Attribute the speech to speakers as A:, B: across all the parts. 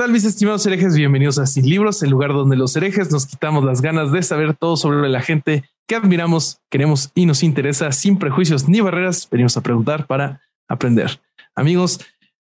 A: Tal mis estimados herejes? Bienvenidos a Sin Libros, el lugar donde los herejes nos quitamos las ganas de saber todo sobre la gente que admiramos, queremos y nos interesa sin prejuicios ni barreras. Venimos a preguntar para aprender. Amigos,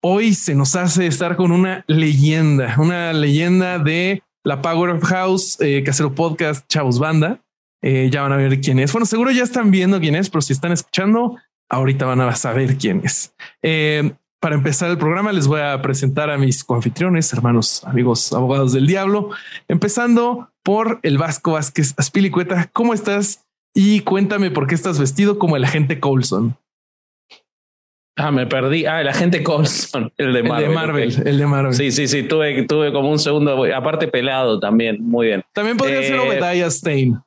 A: hoy se nos hace estar con una leyenda, una leyenda de la Powerhouse eh, Casero Podcast Chavos Banda. Eh, ya van a ver quién es. Bueno, seguro ya están viendo quién es, pero si están escuchando, ahorita van a saber quién es. Eh, para empezar el programa, les voy a presentar a mis coanfitriones, hermanos, amigos, abogados del diablo, empezando por el Vasco Vázquez Aspilicueta. ¿Cómo estás? Y cuéntame por qué estás vestido como el agente Coulson.
B: Ah, me perdí. Ah, el agente Coulson, el de Marvel.
A: El de Marvel, el de Marvel.
B: Sí, sí, sí, tuve, tuve como un segundo, aparte pelado también, muy bien.
A: También podría ser
B: Eh,
A: Obadiah Stein.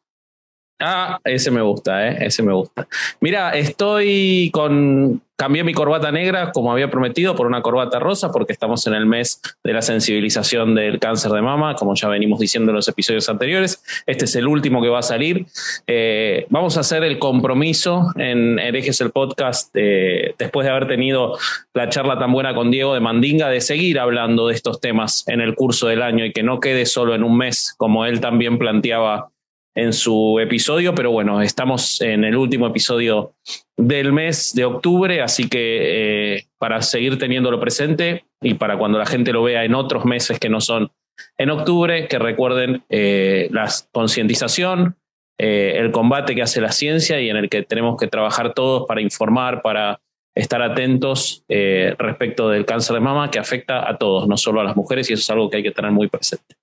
B: Ah, ese me gusta, ¿eh? ese me gusta. Mira, estoy con. Cambié mi corbata negra, como había prometido, por una corbata rosa, porque estamos en el mes de la sensibilización del cáncer de mama, como ya venimos diciendo en los episodios anteriores. Este es el último que va a salir. Eh, vamos a hacer el compromiso en Herejes el Podcast, eh, después de haber tenido la charla tan buena con Diego de Mandinga, de seguir hablando de estos temas en el curso del año y que no quede solo en un mes, como él también planteaba en su episodio, pero bueno, estamos en el último episodio del mes de octubre, así que eh, para seguir teniéndolo presente y para cuando la gente lo vea en otros meses que no son en octubre, que recuerden eh, la concientización, eh, el combate que hace la ciencia y en el que tenemos que trabajar todos para informar, para estar atentos respecto del cáncer de mama que afecta a todos, no solo a las mujeres, y eso es algo que hay que tener muy presente.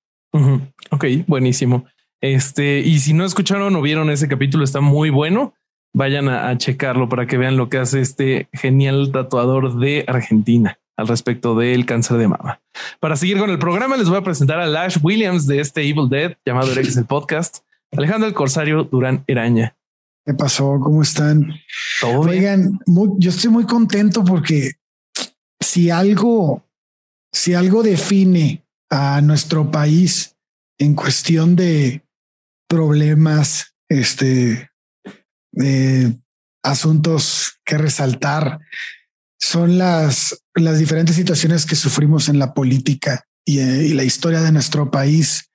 A: Ok, buenísimo. Este, y si no escucharon o vieron ese capítulo, está muy bueno. Vayan a, a checarlo para que vean lo que hace este genial tatuador de Argentina al respecto del cáncer de mama. Para seguir con el programa, les voy a presentar a Lash Williams de este Evil Dead llamado Herejes el Podcast, Alejandro el Corsario Durán Eraña.
C: ¿Qué pasó? ¿Cómo están?
A: ¿Todo bien?
C: Oigan, muy- yo estoy muy contento porque si algo, si algo define a nuestro país en cuestión de problemas, este, de asuntos que resaltar, son las, las diferentes situaciones que sufrimos en la política y, eh, y la historia de nuestro país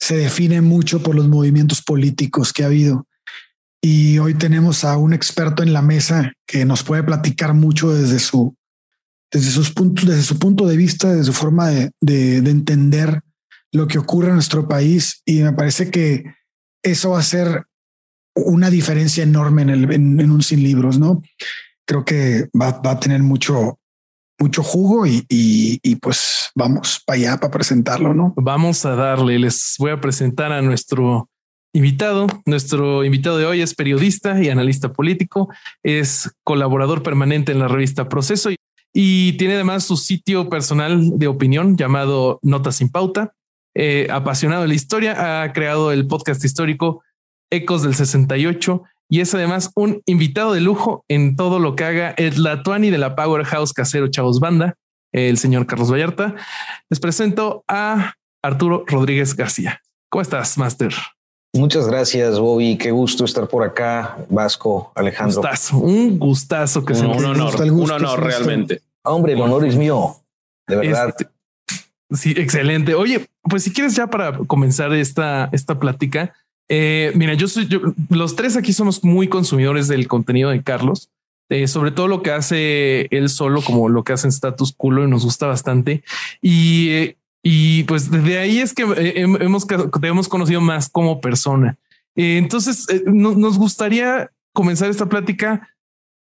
C: se define mucho por los movimientos políticos que ha habido. Y hoy tenemos a un experto en la mesa que nos puede platicar mucho desde su, desde sus puntos, desde su punto de vista, desde su forma de, de, de entender lo que ocurre en nuestro país. Y me parece que eso va a ser una diferencia enorme en, el, en, un sin libros, ¿no? Creo que va, a tener mucho, mucho jugo y pues vamos para allá para presentarlo, ¿no?
A: Vamos a darle, les voy a presentar a nuestro invitado. Nuestro invitado de hoy es periodista y analista político, es colaborador permanente en la revista Proceso y, y tiene además su sitio personal de opinión llamado Notas sin Pauta. Eh, apasionado de la historia, ha creado el podcast histórico Ecos del 68 y es además un invitado de lujo en todo lo que haga el Latuani de la Powerhouse Casero Chavos Banda, el señor Carlos Vallarta. Les presento a Arturo Rodríguez García. ¿Cómo estás, Master?
D: Muchas gracias, Bobby. Qué gusto estar por acá, Vasco, Alejandro.
A: Gustazo, un gustazo que se
B: Un, un honor,
C: gusto,
B: un honor
C: el gusto.
B: realmente.
D: Hombre, el honor es mío. De verdad.
A: Este, sí, excelente. Oye, pues si quieres ya para comenzar esta, esta plática, eh, mira, yo soy, yo, los tres aquí somos muy consumidores del contenido de Carlos, eh, sobre todo lo que hace él solo, como lo que hace en Status Culo, y nos gusta bastante. Y, y pues desde ahí es que hemos, te hemos conocido más como persona. Eh, entonces, no, nos gustaría comenzar esta plática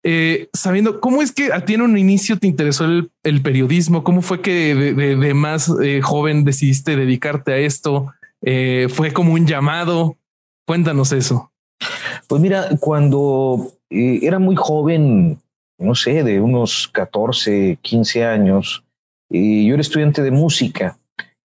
A: eh, sabiendo cómo es que a ti en un inicio te interesó el, el periodismo, cómo fue que de, de, de más eh, joven decidiste dedicarte a esto, eh, fue como un llamado. Cuéntanos eso.
D: Pues mira, cuando era muy joven, no sé, de unos 14, 15 años. Yo era estudiante de música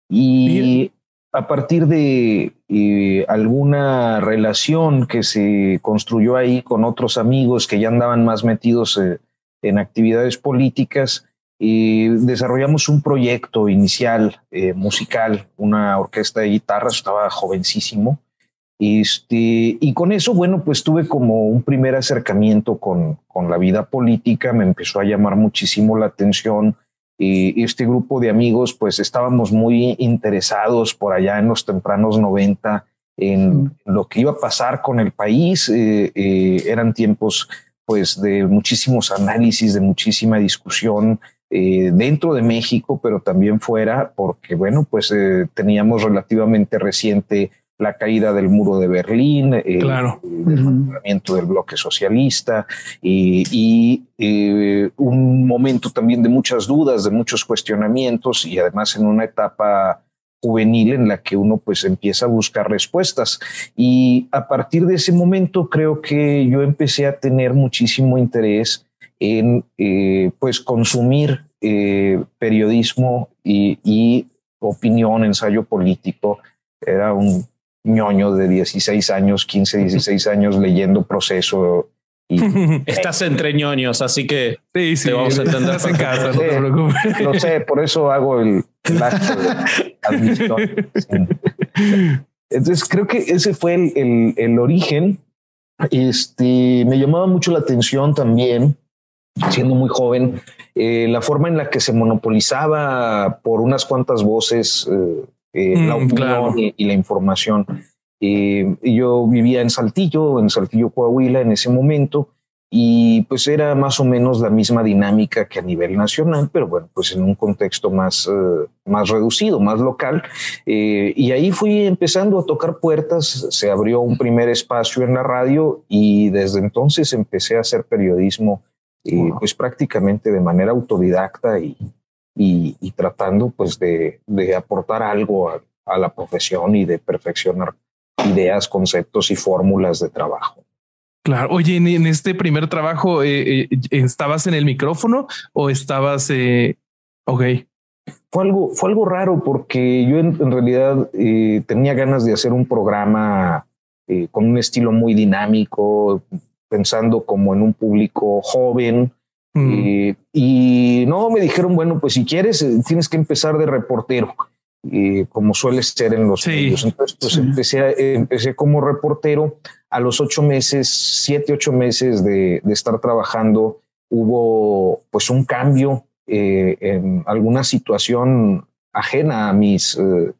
D: y a partir de eh, alguna relación que se construyó ahí con otros amigos que ya andaban más metidos eh, en actividades políticas, y desarrollamos un proyecto inicial eh, musical, una orquesta de guitarra, estaba jovencísimo. Este, y con eso, bueno, pues tuve como un primer acercamiento con, con la vida política, me empezó a llamar muchísimo la atención. Y este grupo de amigos, pues estábamos muy interesados por allá en los tempranos 90 en lo que iba a pasar con el país. Eh, eh, eran tiempos pues de muchísimos análisis, de muchísima discusión, eh, dentro de México, pero también fuera, porque bueno, pues teníamos relativamente reciente la caída del muro de Berlín, eh,
A: claro.
D: el funcionamiento del bloque socialista y, y eh, un momento también de muchas dudas, de muchos cuestionamientos y además en una etapa juvenil en la que uno pues empieza a buscar respuestas. Y a partir de ese momento creo que yo empecé a tener muchísimo interés en eh, pues consumir eh, periodismo y, y, opinión, ensayo político. Era un ñoño de 16 años, 15, 16 años leyendo proceso. Y,
B: Estás entre ñoños, así que
A: sí, sí,
B: te vamos a entender.
A: en casa, no te preocupes.
D: Lo sé, por eso hago el. Entonces creo que ese fue el, el, el origen. Este me llamaba mucho la atención también siendo muy joven, eh, la forma en la que se monopolizaba por unas cuantas voces eh, eh,
A: Mm,
D: la opinión
A: claro.
D: y, y la información. Eh, yo vivía en Saltillo, en Saltillo, Coahuila en ese momento, y pues era más o menos la misma dinámica que a nivel nacional, pero bueno, pues en un contexto más, eh, más reducido, más local. Eh, y ahí fui empezando a tocar puertas, se abrió un primer espacio en la radio y desde entonces empecé a hacer periodismo eh, pues prácticamente de manera autodidacta y, y, y tratando pues de, de aportar algo a, a, la profesión y de perfeccionar ideas, conceptos y fórmulas de trabajo.
A: Claro. Oye, en, en este primer trabajo, eh, eh, ¿estabas en el micrófono o estabas? Eh... Ok.
D: Fue algo, fue algo raro porque yo en, en realidad eh, tenía ganas de hacer un programa con un estilo muy dinámico, pensando como en un público joven.
A: Mm.
D: Eh, y no, me dijeron, bueno, pues si quieres, eh, tienes que empezar de reportero, eh, como suele ser en los
A: Sí.
D: medios. Entonces, pues
C: Sí.
D: empecé, a- empecé como reportero. A los ocho meses, siete, ocho meses de, de estar trabajando, hubo pues un cambio eh, en alguna situación ajena a mis eh,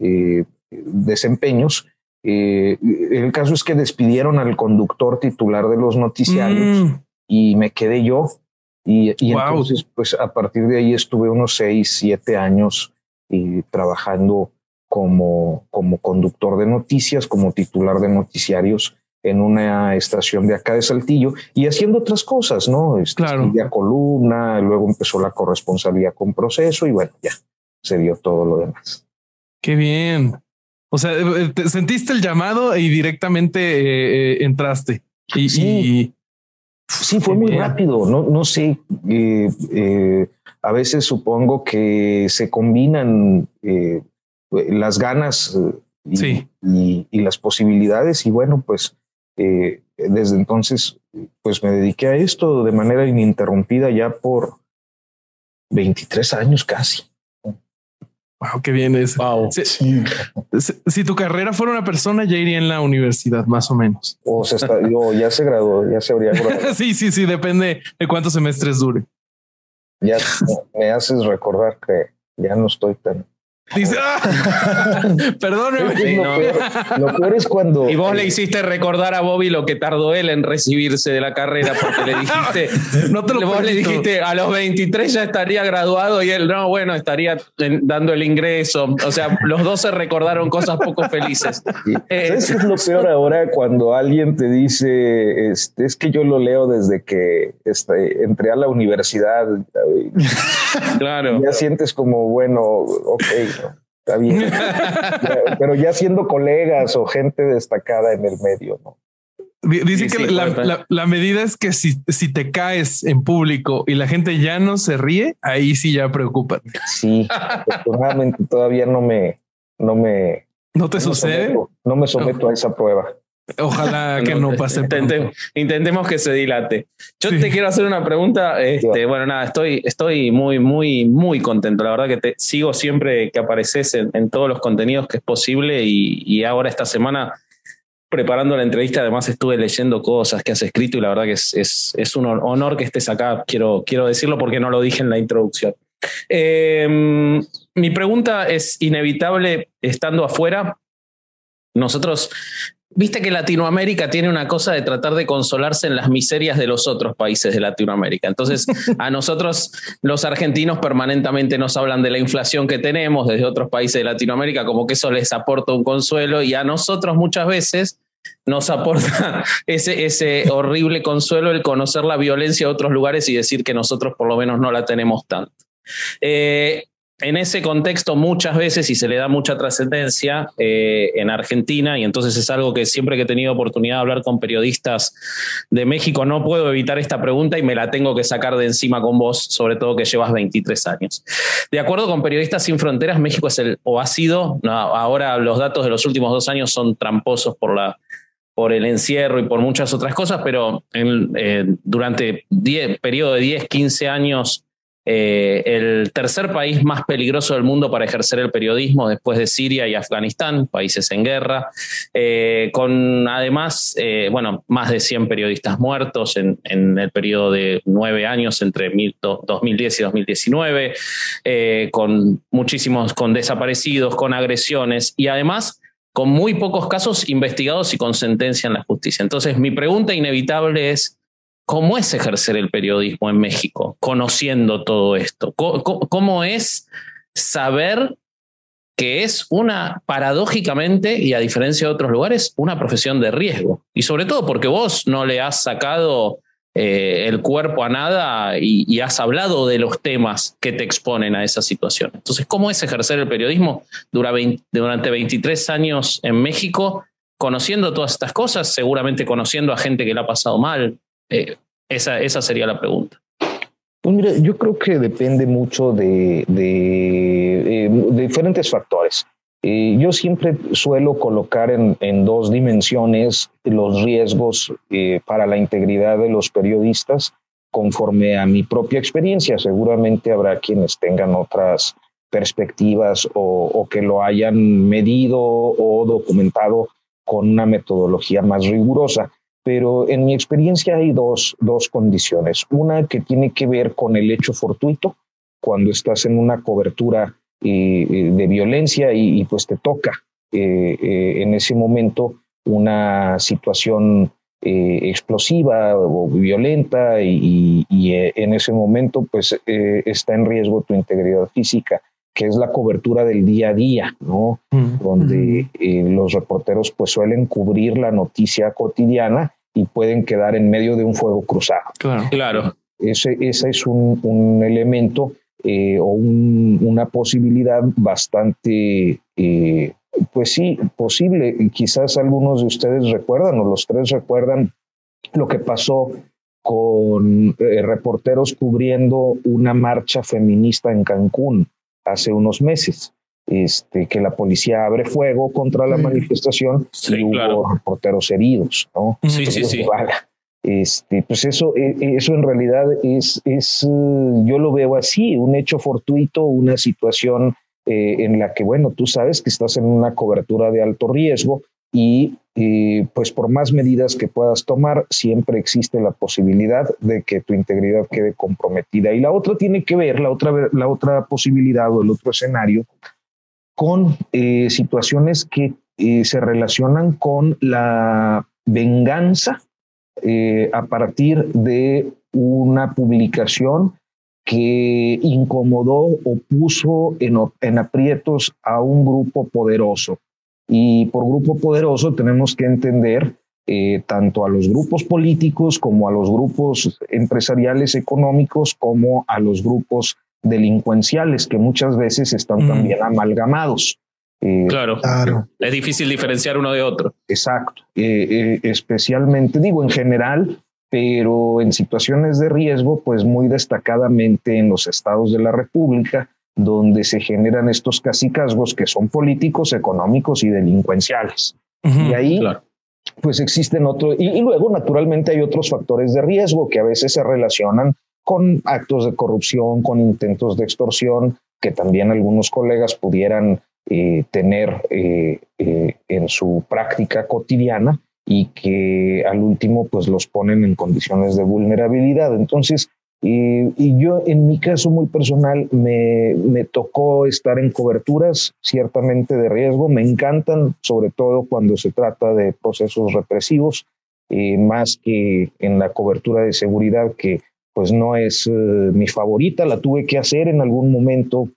D: eh, desempeños. Eh, el caso es que despidieron al conductor titular de los noticiarios
A: Mm,
D: y me quedé yo. Y, y
A: Wow.
D: entonces, pues a partir de ahí estuve unos seis, siete años y trabajando como, como conductor de noticias, como titular de noticiarios en una estación de acá de Saltillo y haciendo otras cosas, ¿no? Este,
A: Claro.
D: escribía columna, luego empezó la corresponsalía con proceso y bueno, ya se dio todo lo demás.
A: qué bien. O sea, eh, te sentiste el llamado y directamente eh, eh, entraste. Y,
D: Sí.
A: y-
D: Sí, fue muy rápido. No, no sé. eh, eh, a veces supongo que se combinan eh, las ganas y,
A: Sí.
D: y- y las posibilidades. Y bueno, pues desde entonces, pues me dediqué a esto de manera ininterrumpida ya por 23 años casi.
A: Wow, qué bien es.
B: Wow.
A: Si,
C: Sí.
A: si- si tu carrera fuera una persona, ya iría en la universidad, más o menos.
D: O se está, ya se graduó, ya se habría graduado.
A: sí, sí, sí, depende de cuántos semestres dure.
D: Ya me haces recordar que ya no estoy tan.
A: Dice, ¡ah! perdóneme.
B: Sí,
D: lo,
B: no.
D: peor, lo peor es cuando.
B: Y vos le hiciste recordar a Bobby lo que tardó él en recibirse de la carrera porque le dijiste,
A: No te lo
B: vos le dijiste a los 23 ya estaría graduado y él no, bueno, estaría en- dando el ingreso. O sea, los dos se recordaron cosas poco felices.
D: Sí.
B: Eh,
D: ¿Sabes qué es lo peor ahora cuando alguien te dice, este, es que yo lo leo desde que este, entré a la universidad?
B: Claro.
D: Ya sientes como, bueno, ok. Está bien. Pero ya siendo colegas o gente destacada en el medio, ¿no?
A: Dice que la, medida es que si, si te caes en público y la gente ya no se ríe, ahí sí ya preocupa.
D: Sí, afortunadamente todavía no me, no me.
A: ¿No te sucede?
D: no me someto a esa prueba.
A: Ojalá que no, pase.
B: intentemos que se dilate. Yo te quiero hacer una pregunta. Este, bueno, nada, estoy, estoy muy, muy, muy contento. La verdad que te sigo siempre que apareces en, todos los contenidos que es posible y, y ahora esta semana preparando la entrevista, además estuve leyendo cosas que has escrito y la verdad que es, es, un honor que estés acá, quiero, quiero decirlo porque no lo dije en la introducción. Em, mi pregunta es inevitable estando afuera. Nosotros, viste que Latinoamérica tiene una cosa de tratar de consolarse en las miserias de los otros países de Latinoamérica. Entonces, a nosotros los argentinos permanentemente nos hablan de la inflación que tenemos desde otros países de Latinoamérica, como que eso les aporta un consuelo y a nosotros muchas veces nos aporta ese, ese horrible consuelo el conocer la violencia de otros lugares y decir que nosotros por lo menos no la tenemos tanto. Eh, en ese contexto muchas veces y se le da mucha trascendencia eh, en Argentina y entonces es algo que siempre que he tenido oportunidad de hablar con periodistas de México no puedo evitar esta pregunta y me la tengo que sacar de encima con vos, sobre todo que llevas 23 años. De acuerdo con Periodistas Sin Fronteras, México es el, o ha sido, ahora los datos de los últimos dos años son tramposos por la por el encierro y por muchas otras cosas, pero eh, durante el periodo de 10, 15 años eh, el tercer país más peligroso del mundo para ejercer el periodismo después de Siria y Afganistán, países en guerra, eh, con además, eh, bueno, más de 100 periodistas muertos en, el periodo de nueve años entre 2010 y 2019, con muchísimos, con desaparecidos, con agresiones y además con muy pocos casos investigados y con sentencia en la justicia. Entonces, mi pregunta inevitable es, ¿Cómo es ejercer el periodismo en México, conociendo todo esto? ¿Cómo, es saber que es una, paradójicamente, y a diferencia de otros lugares, una profesión de riesgo? Y sobre todo porque vos no le has sacado eh, el cuerpo a nada y, has hablado de los temas que te exponen a esa situación. Entonces, ¿cómo es ejercer el periodismo durante 23 años en México, conociendo todas estas cosas, seguramente conociendo a gente que le ha pasado mal, eh, esa, esa sería la pregunta.
D: Pues mira, yo creo que depende mucho de, de, eh, diferentes factores. Eh, yo siempre suelo colocar en, en dos dimensiones los riesgos para la integridad de los periodistas conforme a mi propia experiencia. Seguramente habrá quienes tengan otras perspectivas o, o que lo hayan medido o documentado con una metodología más rigurosa pero en mi experiencia hay dos, dos condiciones. Una que tiene que ver con el hecho fortuito, cuando estás en una cobertura eh, eh, de violencia y, pues te toca eh, en ese momento una situación explosiva o violenta y, en ese momento pues está en riesgo tu integridad física que es la cobertura del día a día, ¿no? Mm. Donde eh, los reporteros pues suelen cubrir la noticia cotidiana y pueden quedar en medio de un fuego cruzado.
A: Claro. claro.
D: Ese, ese es un, un elemento eh, o un, una posibilidad bastante, eh, pues sí, posible. Quizás algunos de ustedes recuerdan o los tres recuerdan lo que pasó con reporteros cubriendo una marcha feminista en Cancún hace unos meses. Este, que la policía abre fuego contra la manifestación y hubo reporteros heridos, ¿no?
B: Sí, sí, sí.
D: Este, pues eso, e, e, eso en realidad es, es, eh, yo lo veo así, un hecho fortuito, una situación eh, en la que, bueno, tú sabes que estás en una cobertura de alto riesgo y pues por más medidas que puedas tomar, siempre existe la posibilidad de que tu integridad quede comprometida. Y la otra tiene que ver, la otra, la otra posibilidad o el otro escenario, con eh, situaciones que eh, se relacionan con la venganza eh, a partir de una publicación que incomodó o puso en aprietos a un grupo poderoso. Y por grupo poderoso tenemos que entender eh, tanto a los grupos políticos como a los grupos empresariales económicos como a los grupos delincuenciales que muchas veces están mm. también amalgamados.
B: claro, claro. Es difícil diferenciar uno de otro.
D: Exacto. especialmente, digo, en general, pero en situaciones de riesgo, pues muy destacadamente en los estados de la República, donde se generan estos casicazgos que son políticos, económicos y delincuenciales. y ahí, pues existen otros, y, luego naturalmente hay otros factores de riesgo que a veces se relacionan con actos de corrupción, con intentos de extorsión, que también algunos colegas pudieran eh, tener eh, eh, en su práctica cotidiana y que al último pues los ponen en condiciones de vulnerabilidad. Entonces, y yo, en mi caso muy personal, me, me, tocó estar en coberturas ciertamente de riesgo. Me encantan, sobre todo cuando se trata de procesos represivos, eh, más que en la cobertura de seguridad, que pues no es eh, mi favorita. La tuve que hacer en algún momento,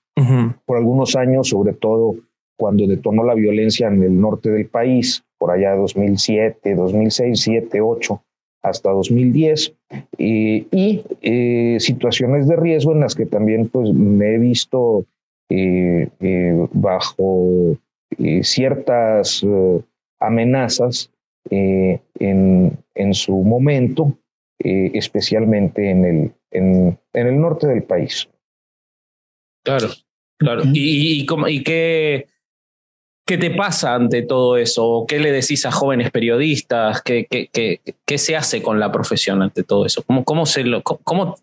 D: por algunos años, sobre todo cuando detonó la violencia en el norte del país, por allá 2007, 2006, 7, 8 hasta 2010 y eh, situaciones de riesgo en las que también pues me he visto eh, eh, bajo ciertas amenazas en, en, su momento, especialmente en el, en, en, el norte del país.
B: Claro, claro. ¿Y, y, y qué, ¿Qué te pasa ante todo eso? ¿Qué le decís a jóvenes periodistas? ¿Qué, qué, qué, qué se hace con la profesión ante todo eso? ¿Cómo, cómo cómo,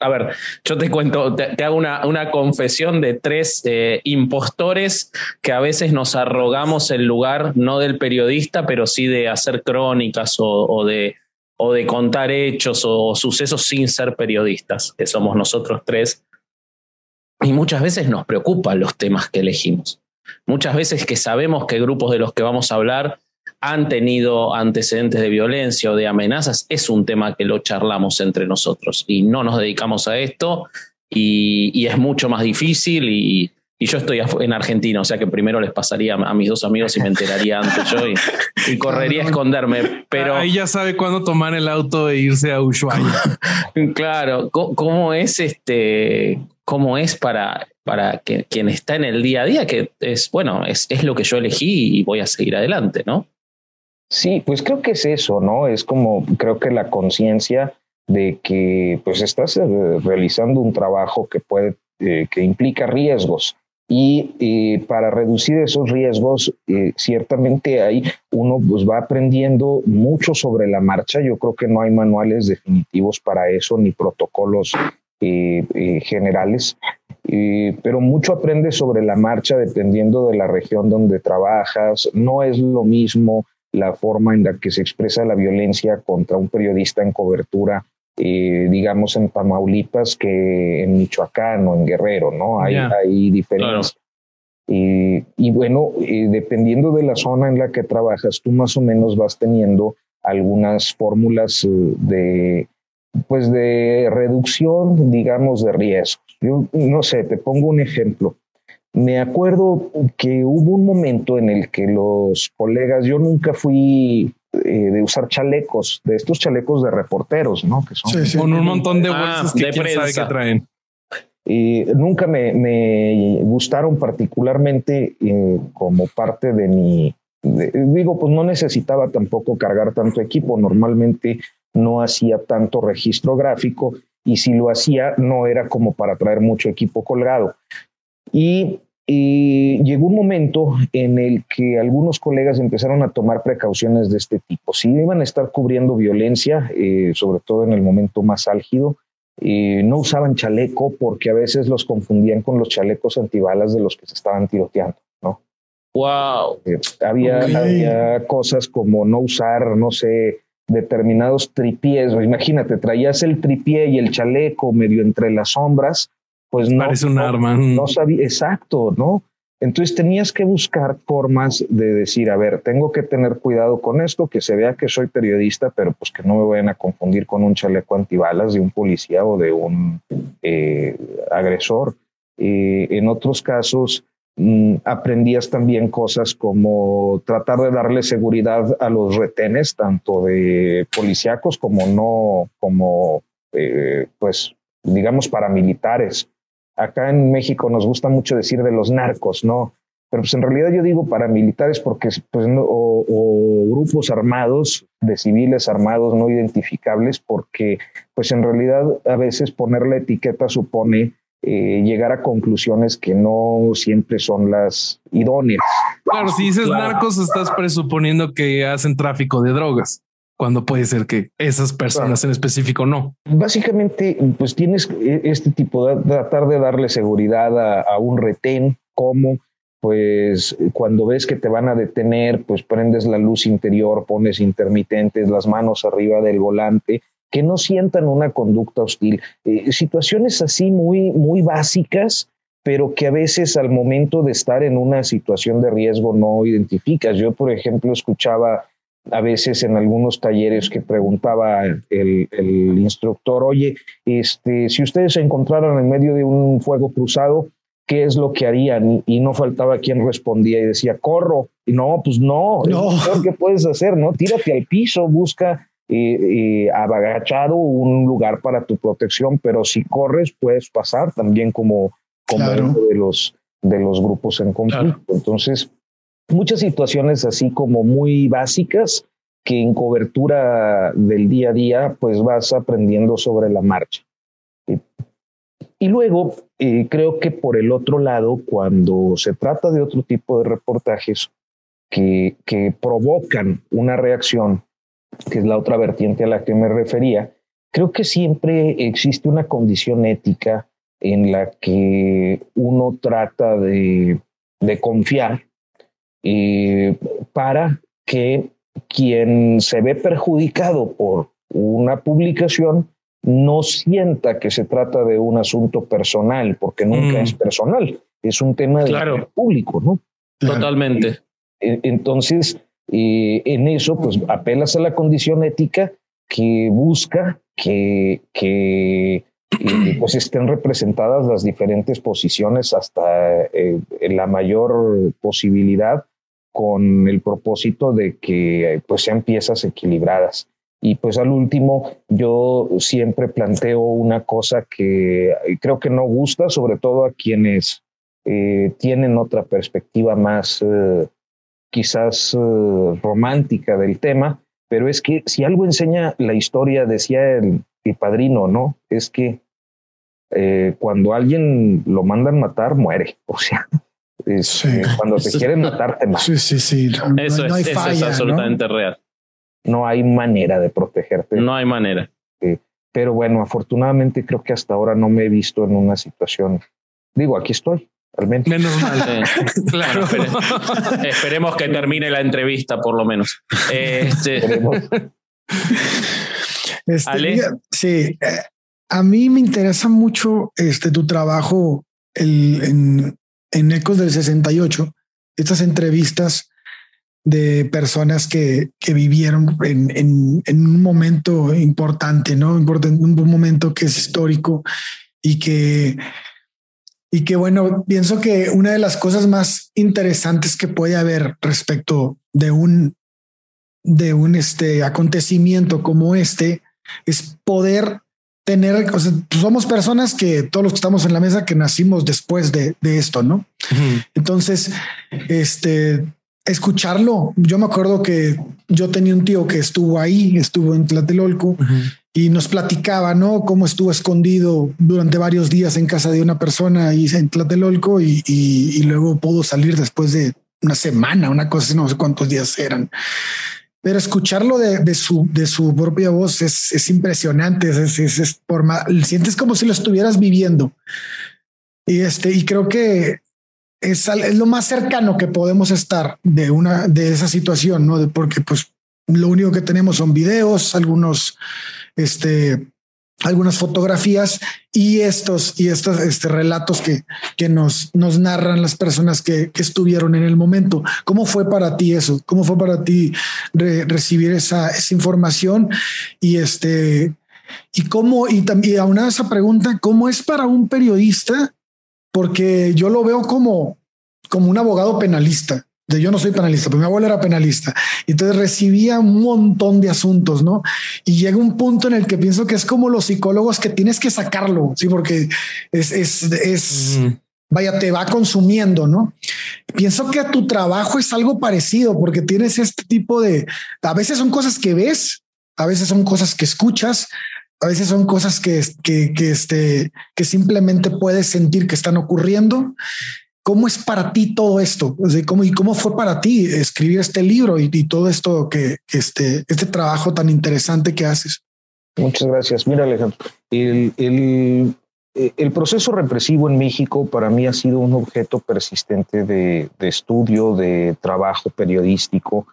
B: a ver, yo te cuento, te, hago una, una, confesión de tres eh, impostores que a veces nos arrogamos el lugar, no del periodista, pero sí de hacer crónicas o, o de, o de contar hechos o sucesos sin ser periodistas, que somos nosotros tres. Y muchas veces nos preocupan los temas que elegimos. Muchas veces que sabemos que grupos de los que vamos a hablar han tenido antecedentes de violencia o de amenazas, es un tema que lo charlamos entre nosotros y no nos dedicamos a esto y, es mucho más difícil y, yo estoy en Argentina, o sea que primero les pasaría a mis dos amigos y me enteraría antes yo y, correría a esconderme. Pero
A: ahí ya sabe cuándo tomar el auto e irse a Ushuaia.
B: claro, ¿cómo, es este? ¿Cómo es para para que, quien está en el día a día, que es, bueno, es, es lo que yo elegí y voy a seguir adelante, ¿no?
D: Sí, pues creo que es eso, ¿no? Es como, creo que la conciencia de que pues estás eh, realizando un trabajo que puede, eh, que implica riesgos. Y para reducir esos riesgos, eh, ciertamente ahí uno pues va aprendiendo mucho sobre la marcha. Yo creo que no hay manuales definitivos para eso, ni protocolos generales, pero mucho aprendes sobre la marcha dependiendo de la región donde trabajas. No es lo mismo la forma en la que se expresa la violencia contra un periodista en cobertura, eh, digamos, en Tamaulipas que en Michoacán o en Guerrero, ¿no? Hay, hay diferencias. y bueno, eh, dependiendo de la zona en la que trabajas, tú más o menos vas teniendo algunas fórmulas eh, de, pues de reducción, digamos, de riesgos. Yo no sé, te pongo un ejemplo. Me acuerdo que hubo un momento en el que los colegas, yo nunca fui eh, de usar chalecos, de estos chalecos de reporteros, ¿no? Que
A: son con un montón de ah, bolsas que que traen.
D: Y nunca me, gustaron particularmente eh, como parte de mi, digo, pues no necesitaba tampoco cargar tanto equipo. Normalmente no hacía tanto registro gráfico y si lo hacía no era como para traer mucho equipo colgado. Y, llegó un momento en el que algunos colegas empezaron a tomar precauciones de este tipo. Si iban a estar cubriendo violencia, eh, sobre todo en el momento más álgido, eh, no usaban chaleco porque a veces los confundían con los chalecos antibalas de los que se estaban tiroteando, ¿no?
B: Wow.
D: Eh, había, había cosas como no usar, no sé, determinados tripiés. Imagínate, traías el tripié y el chaleco medio entre las sombras, pues no.
A: Parece un arma.
D: No sabía, exacto, ¿no? Entonces tenías que buscar formas de decir, a ver, tengo que tener cuidado con esto, que se vea que soy periodista, pero pues que no me vayan a confundir con un chaleco antibalas de un policía o de un eh, agresor. Eh, en otros casos, aprendías también cosas como tratar de darle seguridad a los retenes, tanto de policíacos como no, como eh, pues digamos paramilitares. Acá en México nos gusta mucho decir de los narcos, ¿no? pero pues en realidad yo digo paramilitares porque pues, o, grupos armados de civiles armados no identificables porque pues en realidad a veces poner la etiqueta supone eh, llegar a conclusiones que no siempre son las idóneas.
A: Claro, si dices narcos estás presuponiendo que hacen tráfico de drogas cuando puede ser que esas personas en específico no.
D: Básicamente, pues tienes e, este tipo de tratar de darle seguridad a, a un retén, como pues cuando ves que te van a detener, pues prendes la luz interior, pones intermitentes, las manos arriba del volante, que no sientan una conducta hostil. Eh, situaciones así muy, muy básicas, pero que a veces al momento de estar en una situación de riesgo no identificas. Yo, por ejemplo, escuchaba a veces en algunos talleres que preguntaba el, el instructor, oye, este, si ustedes se encontraran en medio de un fuego cruzado, qué es lo que harían y, no faltaba quien respondía y decía, corro. Y no, pues no, no. ¿qué puedes hacer? ¿no? Tírate al piso, busca eh, eh, abagachado un lugar para tu protección, pero si corres puedes pasar también como, como uno de los, de los grupos en conflicto. Entonces, muchas situaciones así como muy básicas que en cobertura del día a día pues vas aprendiendo sobre la marcha. Y luego, eh, creo que por el otro lado, cuando se trata de otro tipo de reportajes que, que provocan una reacción, que es la otra vertiente a la que me refería, creo que siempre existe una condición ética en la que uno trata de, de confiar eh, para que quien se ve perjudicado por una publicación no sienta que se trata de un asunto personal, porque nunca mm. es personal, es un tema de público, ¿no?
B: Totalmente.
D: E, entonces, eh, en eso, pues apelas a la condición ética que busca que, que eh, pues estén representadas las diferentes posiciones hasta eh, la mayor posibilidad con el propósito de que pues sean piezas equilibradas. Y pues al último, yo siempre planteo una cosa que creo que no gusta, sobre todo a quienes eh, tienen otra perspectiva más eh, quizás eh, romántica del tema, pero es que si algo enseña la historia, decía el, padrino, ¿no? Es que cuando alguien lo mandan matar, muere. O sea, cuando te quieren matar, te matan.
C: Sí, sí, sí.
B: eso, es, eso es absolutamente real
D: no hay manera de protegerte.
B: No hay manera.
D: pero bueno, afortunadamente creo que hasta ahora no me he visto en una situación. Digo, aquí estoy. Al menos.
B: mal. claro. esperemos que termine la entrevista, por lo menos. Este...
C: este sí, eh, a mí me interesa mucho este tu trabajo el, en, en Ecos del 68, estas entrevistas de personas que, que vivieron en, en, en, un momento importante, ¿no? un momento que es histórico y que, y que, bueno, pienso que una de las cosas más interesantes que puede haber respecto de un, de un este acontecimiento como este es poder tener, o sea, somos personas que todos los que estamos en la mesa que nacimos después de, de esto, ¿no? Entonces, este, escucharlo. Yo me acuerdo que yo tenía un tío que estuvo ahí, estuvo en Tlatelolco y nos platicaba, ¿no? Cómo estuvo escondido durante varios días en casa de una persona ahí en Tlatelolco y, y, luego pudo salir después de una semana, una cosa, no sé cuántos días eran. Pero escucharlo de, de su, de su propia voz es, es impresionante. Es, es, es por más, sientes como si lo estuvieras viviendo. Y este, y creo que es, lo más cercano que podemos estar de una de esa situación, no? porque pues lo único que tenemos son videos, algunos, este, algunas fotografías y estos y estos este, relatos que, que nos, nos narran las personas que, estuvieron en el momento. ¿Cómo fue para ti eso? ¿Cómo fue para ti recibir esa, esa información? Y este, y cómo, y también a una esa pregunta, ¿cómo es para un periodista porque yo lo veo como, como un abogado penalista. Yo no soy penalista, pero mi abuelo era penalista. Y entonces recibía un montón de asuntos, ¿no? Y llega un punto en el que pienso que es como los psicólogos que tienes que sacarlo, sí, porque es, es, es, vaya, te va consumiendo, ¿no? Pienso que a tu trabajo es algo parecido porque tienes este tipo de, a veces son cosas que ves, a veces son cosas que escuchas, a veces son cosas que, que, que, este, que simplemente puedes sentir que están ocurriendo. ¿Cómo es para ti todo esto? ¿cómo, ¿Y cómo fue para ti escribir este libro y, todo esto que, este, este trabajo tan interesante que haces?
D: Muchas gracias. Mira, Alejandro, el, el, el, proceso represivo en México para mí ha sido un objeto persistente de, de estudio, de trabajo periodístico.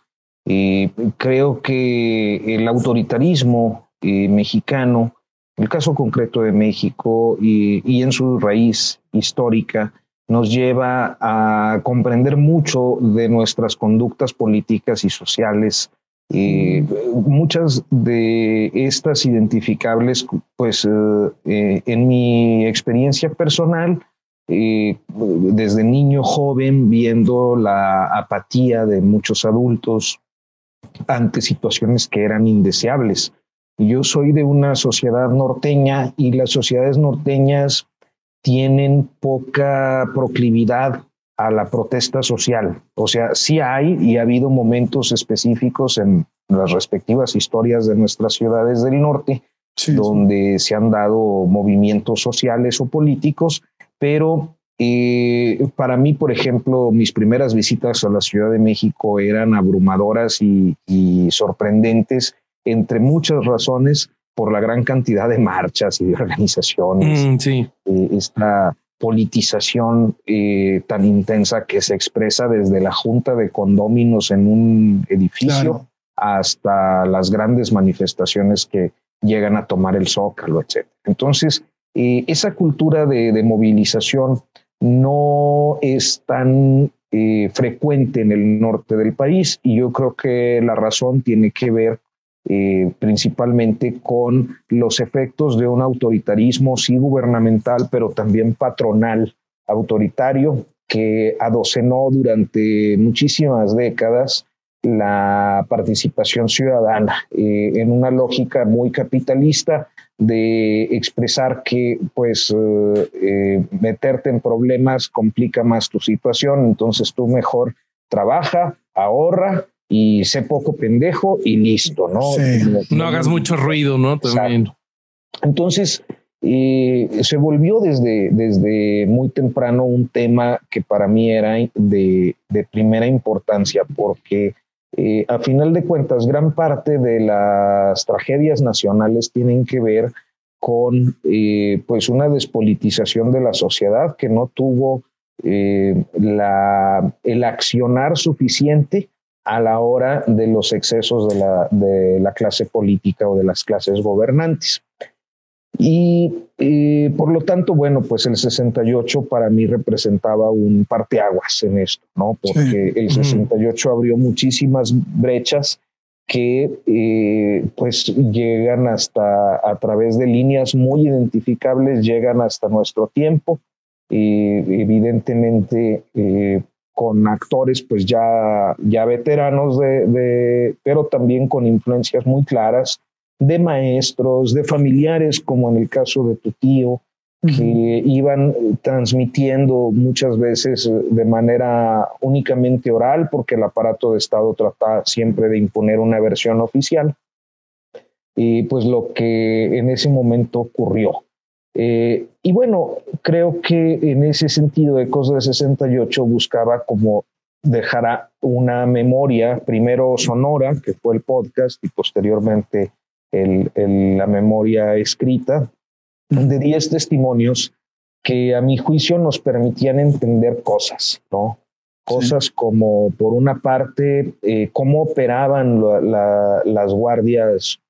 D: Y creo que el autoritarismo eh, mexicano, el caso concreto de México y, en su raíz histórica, nos lleva a comprender mucho de nuestras conductas políticas y sociales. Eh, muchas de estas identificables, pues eh, en mi experiencia personal, desde niño joven, viendo la apatía de muchos adultos ante situaciones que eran indeseables. Yo soy de una sociedad norteña y las sociedades norteñas tienen poca proclividad a la protesta social. O sea, sí hay y ha habido momentos específicos en las respectivas historias de nuestras ciudades del norte donde se han dado movimientos sociales o políticos, pero eh, para mí, por ejemplo, mis primeras visitas a la Ciudad de México eran abrumadoras y sorprendentes entre muchas razones, por la gran cantidad de marchas y de organizaciones.
A: Mm, sí.
D: Eh, esta politización eh, tan intensa que se expresa desde la junta de condóminos en un edificio hasta las grandes manifestaciones que llegan a tomar el zócalo, etc. Entonces, eh, esa cultura de, movilización no es tan frecuente en el norte del país y yo creo que la razón tiene que ver eh, principalmente con los efectos de un autoritarismo, sí gubernamental, pero también patronal autoritario, que adocenó durante muchísimas décadas la participación ciudadana eh, en una lógica muy capitalista de expresar que pues eh, meterte en problemas complica más tu situación, entonces tú mejor trabaja, ahorra y sé poco pendejo y listo, ¿no?
A: No, hagas mucho ruido, ¿no? También.
D: Entonces, eh, se volvió desde, desde muy temprano un tema que para mí era de, de primera importancia, porque eh, a final de cuentas, gran parte de las tragedias nacionales tienen que ver con eh, pues una despolitización de la sociedad que no tuvo la, el accionar suficiente a la hora de los excesos de la, de la clase política o de las clases gobernantes. Y, por lo tanto, bueno, pues el 68 para mí representaba un parteaguas en esto, ¿no? Porque el 68 abrió muchísimas brechas que eh, pues llegan hasta a través de líneas muy identificables, llegan hasta nuestro tiempo. y evidentemente, eh, con actores pues ya, ya veteranos, de, pero también con influencias muy claras de maestros, de familiares, como en el caso de tu tío, que iban transmitiendo muchas veces de manera únicamente oral, porque el aparato de Estado trata siempre de imponer una versión oficial. Y pues lo que en ese momento ocurrió. Eh, y bueno, creo que en ese sentido Ecos de 68 buscaba como dejar una memoria, primero sonora, que fue el podcast, y posteriormente el, la memoria escrita, de 10 testimonios que a mi juicio nos permitían entender cosas, ¿no? Cosas como, por una parte, eh, cómo operaban las guardias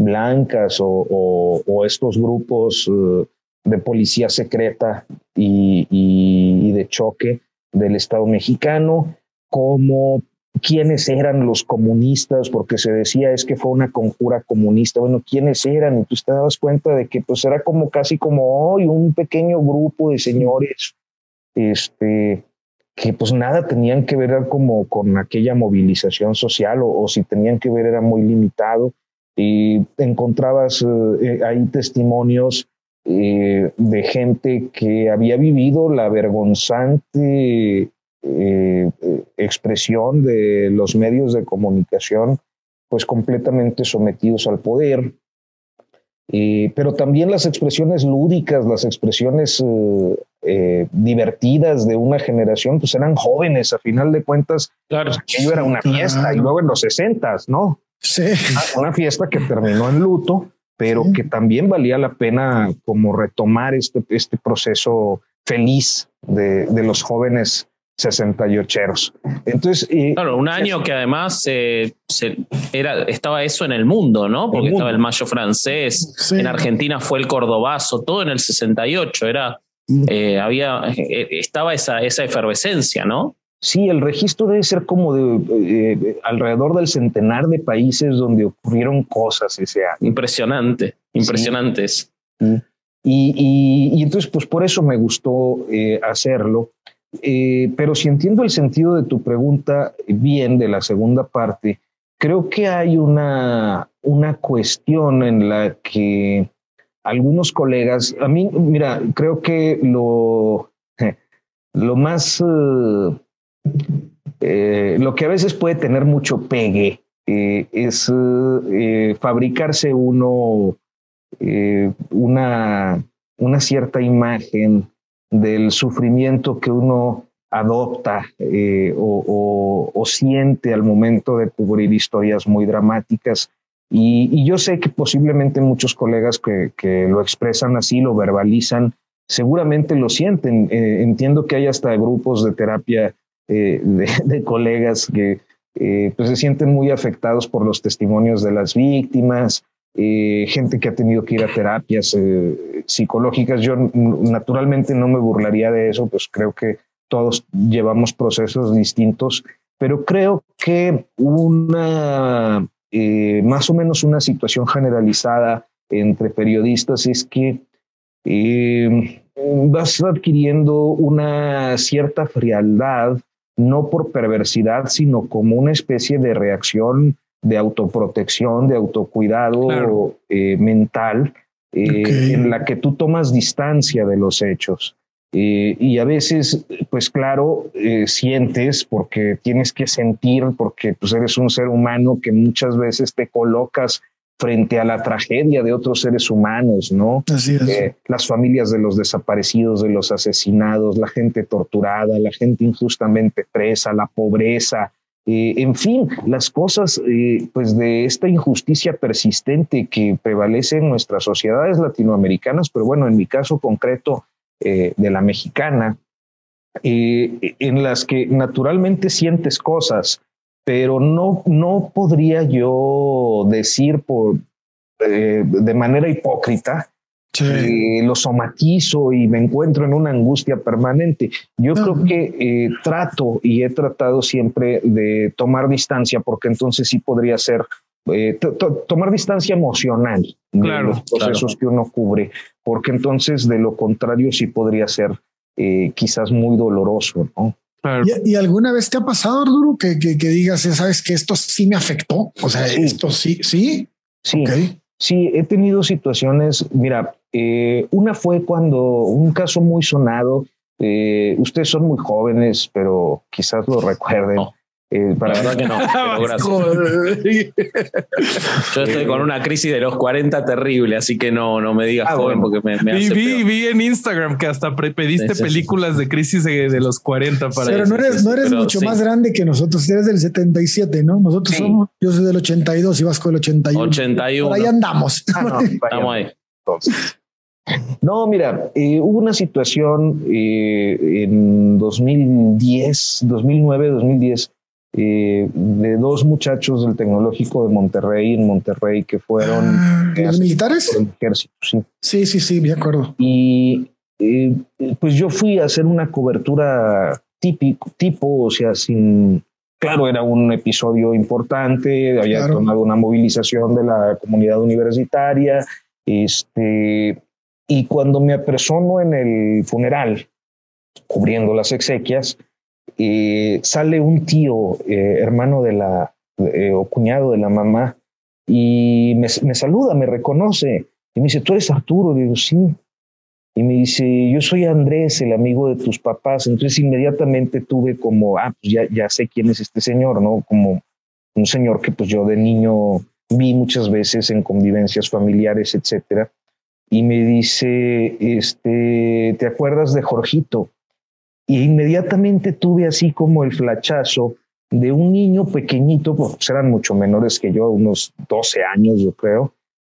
D: blancas o, estos grupos eh, de policía secreta y, de choque del Estado mexicano, como quiénes eran los comunistas, porque se decía es que fue una conjura comunista. Bueno, quiénes eran, y tú te dabas cuenta de que pues era como casi como hoy un pequeño grupo de señores, este, que pues nada tenían que ver como con aquella movilización social, o, o si tenían que ver era muy limitado y encontrabas eh, ahí testimonios eh, de gente que había vivido la vergonzante eh, expresión de los medios de comunicación, pues completamente sometidos al poder. pero también las expresiones lúdicas, las expresiones divertidas de una generación, pues eran jóvenes, a final de cuentas,
B: claro.
D: aquello era una fiesta, y luego en los sesentas, ¿no?
C: Sí.
D: Una fiesta que terminó en luto, pero que también valía la pena como retomar este, este proceso feliz de, de los jóvenes 68eros. Entonces,
B: claro, un año que además se, era, estaba eso en el mundo, ¿no? Porque estaba el Mayo francés, en Argentina fue el Cordobazo, todo en el 68, era, eh, había, eh, estaba esa, esa efervescencia, ¿no?
D: Sí, el registro debe ser como de eh, alrededor del centenar de países donde ocurrieron cosas ese año.
B: Impresionante, impresionantes.
D: Y, y, entonces, pues por eso me gustó eh, hacerlo. Eh, pero si entiendo el sentido de tu pregunta bien, de la segunda parte, creo que hay una, una cuestión en la que algunos colegas, a mí, mira, creo que lo, lo más eh, lo que a veces puede tener mucho pegue eh, es eh, fabricarse uno una, una cierta imagen del sufrimiento que uno adopta o, o, siente al momento de cubrir historias muy dramáticas. Y, y yo sé que posiblemente muchos colegas que, que, lo expresan así, lo verbalizan, seguramente lo sienten. entiendo que hay hasta grupos de terapia eh, de, colegas que eh, pues se sienten muy afectados por los testimonios de las víctimas, eh, gente que ha tenido que ir a terapias psicológicas. Yo naturalmente no me burlaría de eso, pues creo que todos llevamos procesos distintos, pero creo que una, más o menos una situación generalizada entre periodistas es que vas adquiriendo una cierta frialdad no por perversidad, sino como una especie de reacción de autoprotección, de autocuidado eh, mental, eh, en la que tú tomas distancia de los hechos. Eh, y a veces, pues claro, sientes porque tienes que sentir, porque pues eres un ser humano que muchas veces te colocas frente a la tragedia de otros seres humanos, ¿no?
C: Así es. Eh,
D: las familias de los desaparecidos, de los asesinados, la gente torturada, la gente injustamente presa, la pobreza, eh, en fin, las cosas eh, pues de esta injusticia persistente que prevalece en nuestras sociedades latinoamericanas, pero bueno, en mi caso concreto de la mexicana, en las que naturalmente sientes cosas, pero no, no podría yo decir por, eh, de manera hipócrita que lo somatizo y me encuentro en una angustia permanente. Yo creo que eh, trato y he tratado siempre de tomar distancia porque entonces sí podría ser eh, tomar distancia emocional de los procesos que uno cubre, porque entonces de lo contrario sí podría ser quizás muy doloroso, ¿no?
C: ¿Y, alguna vez te ha pasado, Arturo, que, que, digas, sabes que esto sí me afectó? O sea, esto sí, sí.
D: Sí, sí, he tenido situaciones. Mira, eh, una fue cuando un caso muy sonado. Eh, ustedes son muy jóvenes, pero quizás lo recuerden.
B: Eh, para la verdad que no, Yo estoy con una crisis de los 40 terrible, así que no, no me digas ah, joven porque me, me
A: hace vi, vi, en Instagram que hasta pediste películas de crisis de, los 40 para
C: Pero no eres, no eres mucho más grande que nosotros, eres del 77, ¿no? Nosotros somos, yo soy del 82 y Vasco del 81.
B: 81.
C: Por ahí andamos.
B: Ah, no, Estamos ahí.
D: No, mira, eh, hubo una situación eh, en 2010, 2009, 2010 eh, de dos muchachos del Tecnológico de Monterrey, en Monterrey, que fueron...
C: Ah, ¿Los militares?
D: ejército, sí.
C: Sí, sí, sí, me acuerdo.
D: Y eh, pues yo fui a hacer una cobertura típico, tipo, o sea, sin... Claro, era un episodio importante, había tomado una movilización de la comunidad universitaria, este, y cuando me apersono en el funeral, cubriendo las exequias, sale un tío, eh, hermano de la, eh, o cuñado de la mamá, y me, saluda, me reconoce, y me dice, ¿tú eres Arturo? Digo, sí. y me dice, yo soy Andrés, el amigo de tus papás. Entonces inmediatamente tuve como, ah, pues ya, ya sé quién es este señor, ¿no? Como un señor que pues yo de niño vi muchas veces en convivencias familiares, etcétera. Y me dice, este, ¿te acuerdas de Jorgito? Y inmediatamente tuve así como el flachazo de un niño pequeñito, pues eran mucho menores que yo, unos 12 años yo creo,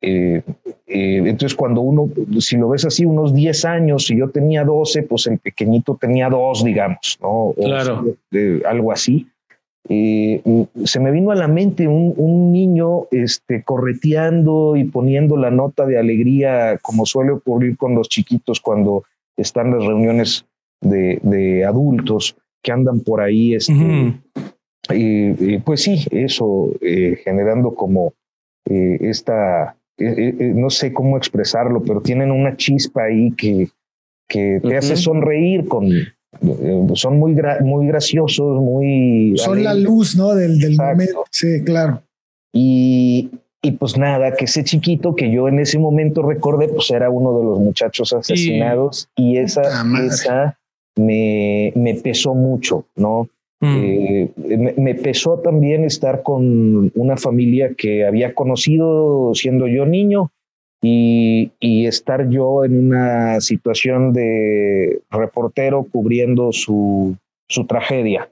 D: eh, eh, entonces, cuando uno, si lo ves así, unos 10 años, si yo tenía 12, pues el pequeñito tenía dos, digamos, ¿no?
B: claro.
D: algo así. Eh, se me vino a la mente un, niño este, correteando y poniendo la nota de alegría, como suele ocurrir con los chiquitos cuando están las reuniones de, adultos que andan por ahí. Este, pues sí, eso generando como esta eh, eh, eh, no sé cómo expresarlo, pero tienen una chispa ahí que, que te hace sonreír con, son muy, muy graciosos, muy...
C: Son la luz, ¿no? Del, del momento. Sí, claro.
D: Y, y, pues nada, que ese chiquito que yo en ese momento recordé, pues era uno de los muchachos asesinados y, esa, esa me, me pesó mucho, ¿no? Mm. Eh, me, pesó también estar con una familia que había conocido siendo yo niño y, estar yo en una situación de reportero cubriendo su, su tragedia.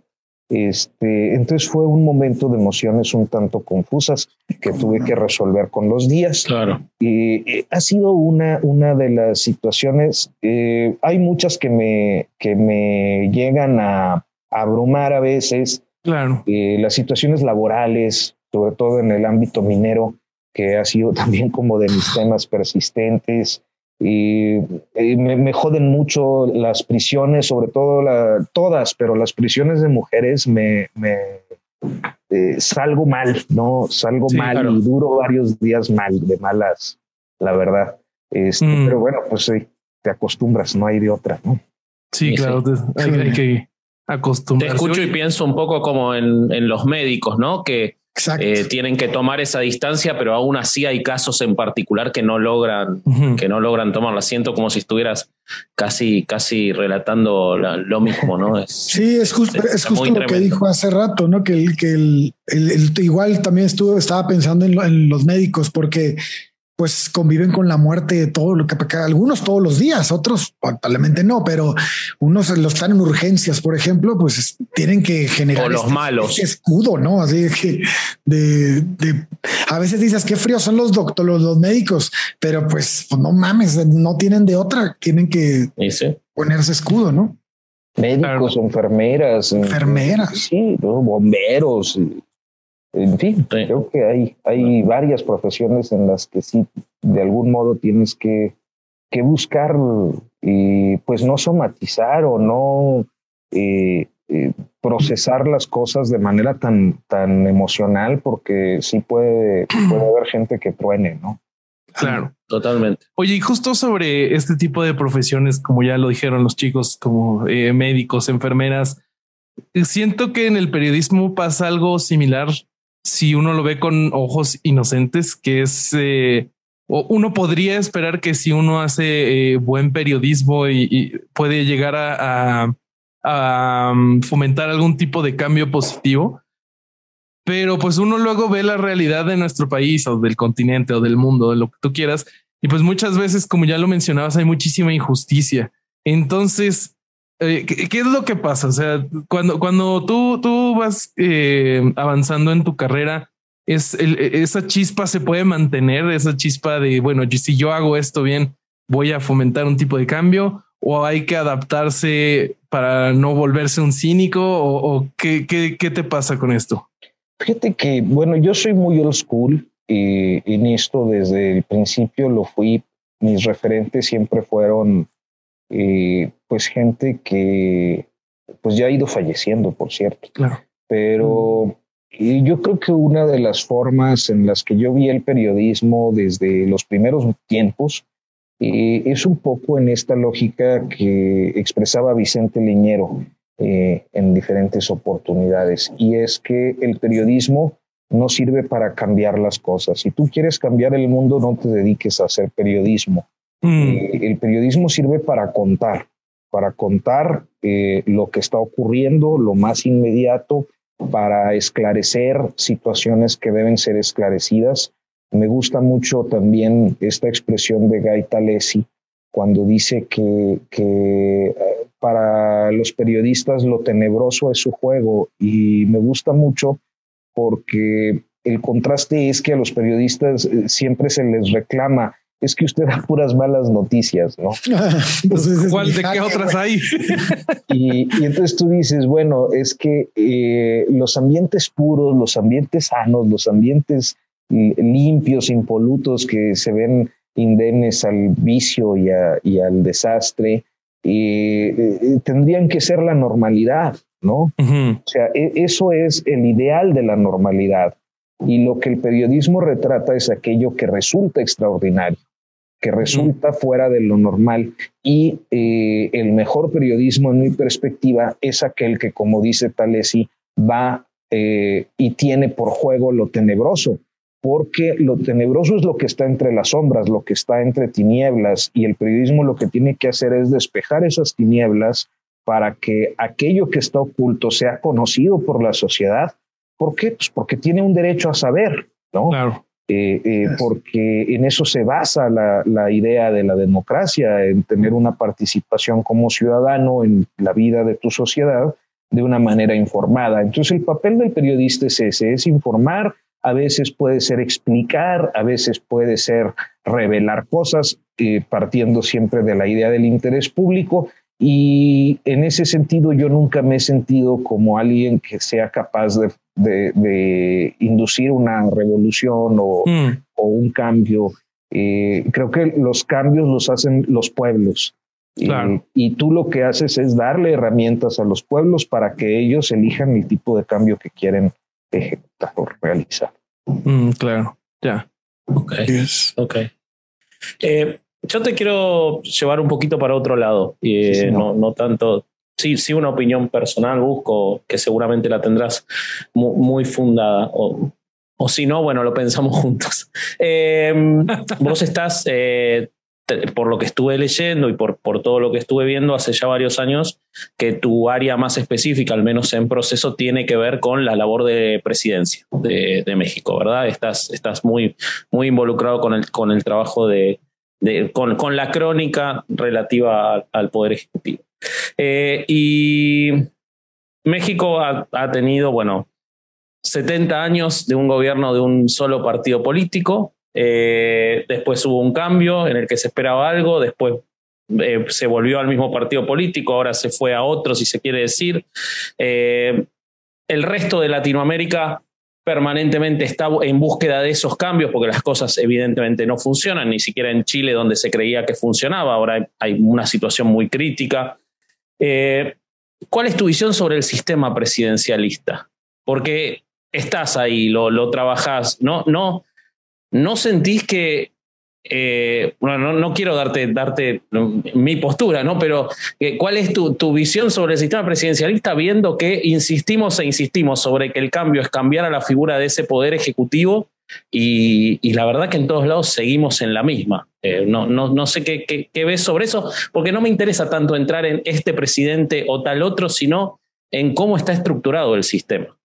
D: Este, entonces fue un momento de emociones un tanto confusas que tuve que resolver con los días.
B: Claro.
D: Y, ha sido una, una de las situaciones, eh, hay muchas que me, que me llegan a abrumar a veces.
A: Claro.
D: Eh, las situaciones laborales, sobre todo en el ámbito minero, que ha sido también como de mis temas persistentes. Y, me, joden mucho las prisiones, sobre todo la, todas, pero las prisiones de mujeres me, me eh, salgo mal, ¿no? Salgo mal y duro varios días mal, de malas, la verdad. Este, mm. Pero bueno, pues sí, te acostumbras, no hay de otra, ¿no?
A: Sí, claro, hay, que
B: te escucho y pienso un poco como en, los médicos, ¿no? Que eh, tienen que tomar esa distancia, pero aún así hay casos en particular que no logran, que no logran tomarla. Siento como si estuvieras casi, casi relatando lo mismo, ¿no?
C: sí, es justo, es justo lo que dijo hace rato, ¿no? Que el, que el, igual también estuvo, estaba pensando en, en los médicos, porque pues conviven con la muerte de todo lo que algunos todos los días, otros probablemente no, pero unos los están en urgencias, por ejemplo, pues tienen que generar
B: los este, malos.
C: este escudo, no? Así que de, a veces dices qué fríos son los doctores, los, médicos, pero pues, pues, no mames, no tienen de otra, tienen que ponerse escudo, no?
D: Médicos, enfermeras,
C: enfermeras,
D: sí, bomberos, en fin, creo que hay, hay varias profesiones en las que sí, de algún modo tienes que, que buscar y pues no somatizar o no eh, eh, procesar las cosas de manera tan, tan emocional, porque sí puede, puede haber gente que truene, ¿no?
B: Claro, totalmente.
A: Oye, y justo sobre este tipo de profesiones, como ya lo dijeron los chicos, como eh, médicos, enfermeras, siento que en el periodismo pasa algo similar si uno lo ve con ojos inocentes, que es eh, uno podría esperar que si uno hace eh, buen periodismo y, puede llegar a, um, fomentar algún tipo de cambio positivo, pero pues uno luego ve la realidad de nuestro país o del continente o del mundo, de lo que tú quieras, y pues muchas veces, como ya lo mencionabas, hay muchísima injusticia. Entonces, eh, ¿qué, es lo que pasa? O sea, cuando, cuando tú, tú vas eh, avanzando en tu carrera, es esa chispa se puede mantener, esa chispa de, bueno, si yo hago esto bien, voy a fomentar un tipo de cambio o hay que adaptarse para no volverse un cínico o, ¿qué, qué, qué, te pasa con esto?
D: Fíjate que, bueno, yo soy muy old school eh, en esto desde el principio lo fui, mis referentes siempre fueron eh, pues gente que pues ya ha ido falleciendo, por cierto.
A: Claro.
D: Pero y yo creo que una de las formas en las que yo vi el periodismo desde los primeros tiempos eh, es un poco en esta lógica que expresaba Vicente Liñero eh, en diferentes oportunidades, y es que el periodismo no sirve para cambiar las cosas. Si tú quieres cambiar el mundo, no te dediques a hacer periodismo Mm. Eh, el periodismo sirve para contar, para contar eh, lo que está ocurriendo, lo más inmediato, para esclarecer situaciones que deben ser esclarecidas. Me gusta mucho también esta expresión de Guy Talesi cuando dice que, que eh, para los periodistas lo tenebroso es su juego y me gusta mucho porque el contraste es que a los periodistas siempre se les reclama es que usted da puras malas noticias, ¿no?
A: ¿Cuál de qué otras hay?
D: y, entonces tú dices, bueno, es que eh, los ambientes puros, los ambientes sanos, los ambientes limpios, impolutos que se ven indemnes al vicio y, al desastre, eh, eh, tendrían que ser la normalidad, ¿no? O sea, e, eso es el ideal de la normalidad. Y lo que el periodismo retrata es aquello que resulta extraordinario que resulta fuera de lo normal. Y eh, el mejor periodismo, en mi perspectiva, es aquel que, como dice Talesi, va eh, y tiene por juego lo tenebroso, porque lo tenebroso es lo que está entre las sombras, lo que está entre tinieblas, y el periodismo lo que tiene que hacer es despejar esas tinieblas para que aquello que está oculto sea conocido por la sociedad. ¿Por qué? Pues porque tiene un derecho a saber, ¿no?
A: Claro.
D: Eh, eh, porque en eso se basa la, idea de la democracia, en tener una participación como ciudadano en la vida de tu sociedad de una manera informada. Entonces el papel del periodista es ese, es informar, a veces puede ser explicar, a veces puede ser revelar cosas, eh, partiendo siempre de la idea del interés público, y en ese sentido yo nunca me he sentido como alguien que sea capaz de, inducir una revolución o, mm. un cambio. Eh, creo que los cambios los hacen los pueblos. y tú lo que haces es darle herramientas a los pueblos para que ellos elijan el tipo de cambio que quieren ejecutar o realizar.
A: Mm, claro, ya.
B: Ok. Ok. Eh, yo te quiero llevar un poquito para otro lado, y no. no. tanto. Sí, sí, una opinión personal busco, que seguramente la tendrás muy, fundada, o, o si no, bueno, lo pensamos juntos. Em, vos estás, eh, por lo que estuve leyendo y por, por todo lo que estuve viendo hace ya varios años, que tu área más específica, al menos en proceso, tiene que ver con la labor de presidencia de, de México, ¿verdad? Estás, estás muy, muy involucrado con el, con el trabajo de, con, la crónica relativa al, Poder Ejecutivo. Eh, y México ha, tenido, bueno, 70 años de un gobierno de un solo partido político. Eh, después hubo un cambio en el que se esperaba algo, después eh, se volvió al mismo partido político, ahora se fue a otro, si se quiere decir. el resto de Latinoamérica permanentemente está en búsqueda de esos cambios porque las cosas evidentemente no funcionan, ni siquiera en Chile donde se creía que funcionaba, ahora hay una situación muy crítica. Eh, ¿Cuál es tu visión sobre el sistema presidencialista? Porque estás ahí, lo, lo trabajás, ¿no? ¿No, ¿No sentís que eh, bueno, no, quiero darte, darte mi postura, ¿no? Pero eh, ¿cuál es tu, visión sobre el sistema presidencialista viendo que insistimos e insistimos sobre que el cambio es cambiar a la figura de ese poder ejecutivo y, la verdad que en todos lados seguimos en la misma? Eh, no, no, no, sé qué, qué, ves sobre eso, porque no me interesa tanto entrar en este presidente o tal otro, sino en cómo está estructurado el sistema.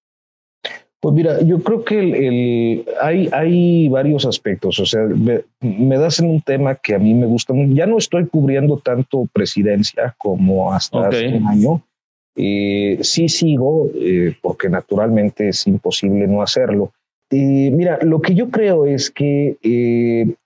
D: Pues mira, yo creo que el, hay, hay varios aspectos. O sea, me, das en un tema que a mí me gusta. Ya no estoy cubriendo tanto presidencia como hasta hace un año. Eh, sí sigo, eh, porque naturalmente es imposible no hacerlo. Eh, mira, lo que yo creo es que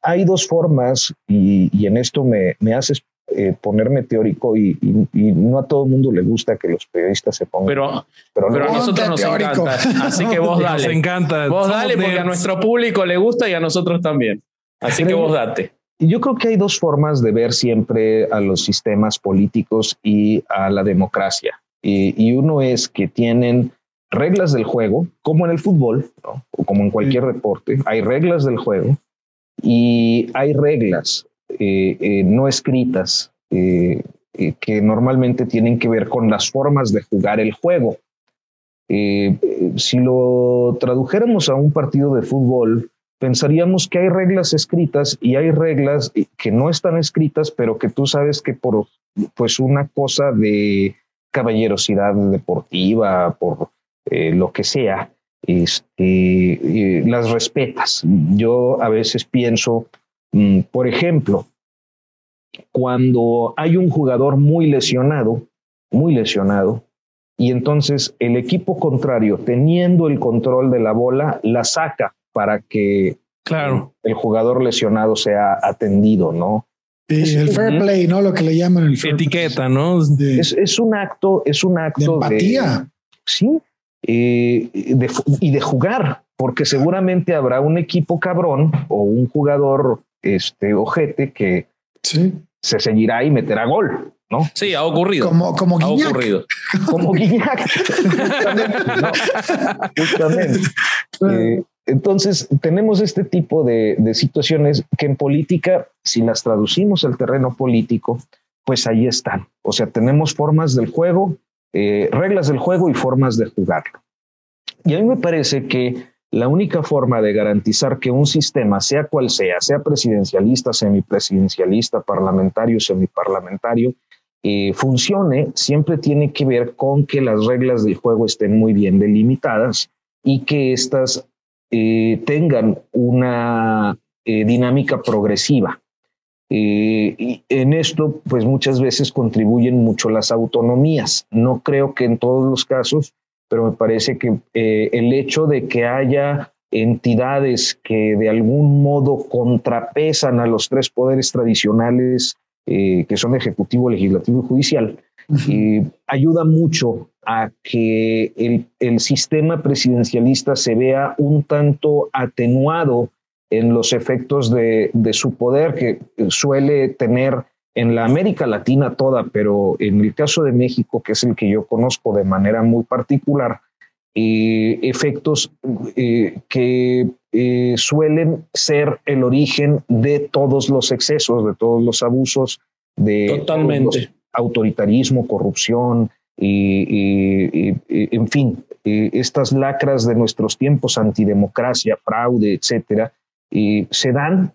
D: hay dos formas, y, y en esto me, me haces eh, ponerme teórico y, no a todo el mundo le gusta que los periodistas se pongan.
B: Pero, pero, a nosotros nos encanta. Así que vos dale.
A: Nos encanta.
B: Vos dale porque a nuestro público le gusta y a nosotros también. Así que vos date.
D: Yo creo que hay dos formas de ver siempre a los sistemas políticos y a la democracia. Y, uno es que tienen reglas del juego, como en el fútbol, o como en cualquier deporte, hay reglas del juego y hay reglas eh, eh, no escritas eh, que normalmente tienen que ver con las formas de jugar el juego. si lo tradujéramos a un partido de fútbol, pensaríamos que hay reglas escritas y hay reglas que no están escritas, pero que tú sabes que por pues una cosa de caballerosidad deportiva, por eh, lo que sea, este, las respetas. Yo a veces pienso, mm, por ejemplo, cuando hay un jugador muy lesionado, muy lesionado, y entonces el equipo contrario, teniendo el control de la bola, la saca para que
A: claro.
D: el jugador lesionado sea atendido, ¿no?
C: el fair play, ¿no? Lo que le llaman el
A: etiqueta, ¿no?
D: es, un acto, es un acto
C: de empatía.
D: sí, eh, y de jugar, porque seguramente habrá un equipo cabrón o un jugador este ojete que
C: sí.
D: se seguirá y meterá gol. ¿no?
B: Sí, ha ocurrido.
C: Como, como
B: ha ocurrido.
D: Como Guiñac. justamente. Eh, entonces, tenemos este tipo de, situaciones que en política, si las traducimos al terreno político, pues ahí están. O sea, tenemos formas del juego, eh, reglas del juego y formas de jugarlo. Y a mí me parece que la única forma de garantizar que un sistema, sea cual sea, sea presidencialista, semipresidencialista, parlamentario, semiparlamentario, eh, funcione, siempre tiene que ver con que las reglas del juego estén muy bien delimitadas y que éstas eh, tengan una eh, dinámica progresiva. Y en esto, pues muchas veces contribuyen mucho las autonomías. No creo que en todos los casos, pero me parece que el hecho de que haya entidades que de algún modo contrapesan a los tres poderes tradicionales eh, que son ejecutivo, legislativo y judicial, eh, ayuda mucho a que el, el, sistema presidencialista se vea un tanto atenuado en los efectos de, de, su poder que suele tener en la América Latina toda, pero en el caso de México, que es el que yo conozco de manera muy particular, eh, efectos que eh, suelen ser el origen de todos los excesos, de todos los abusos, de
B: Totalmente.
D: autoritarismo, corrupción, y, en fin, eh, estas lacras de nuestros tiempos, antidemocracia, fraude, etcétera, se dan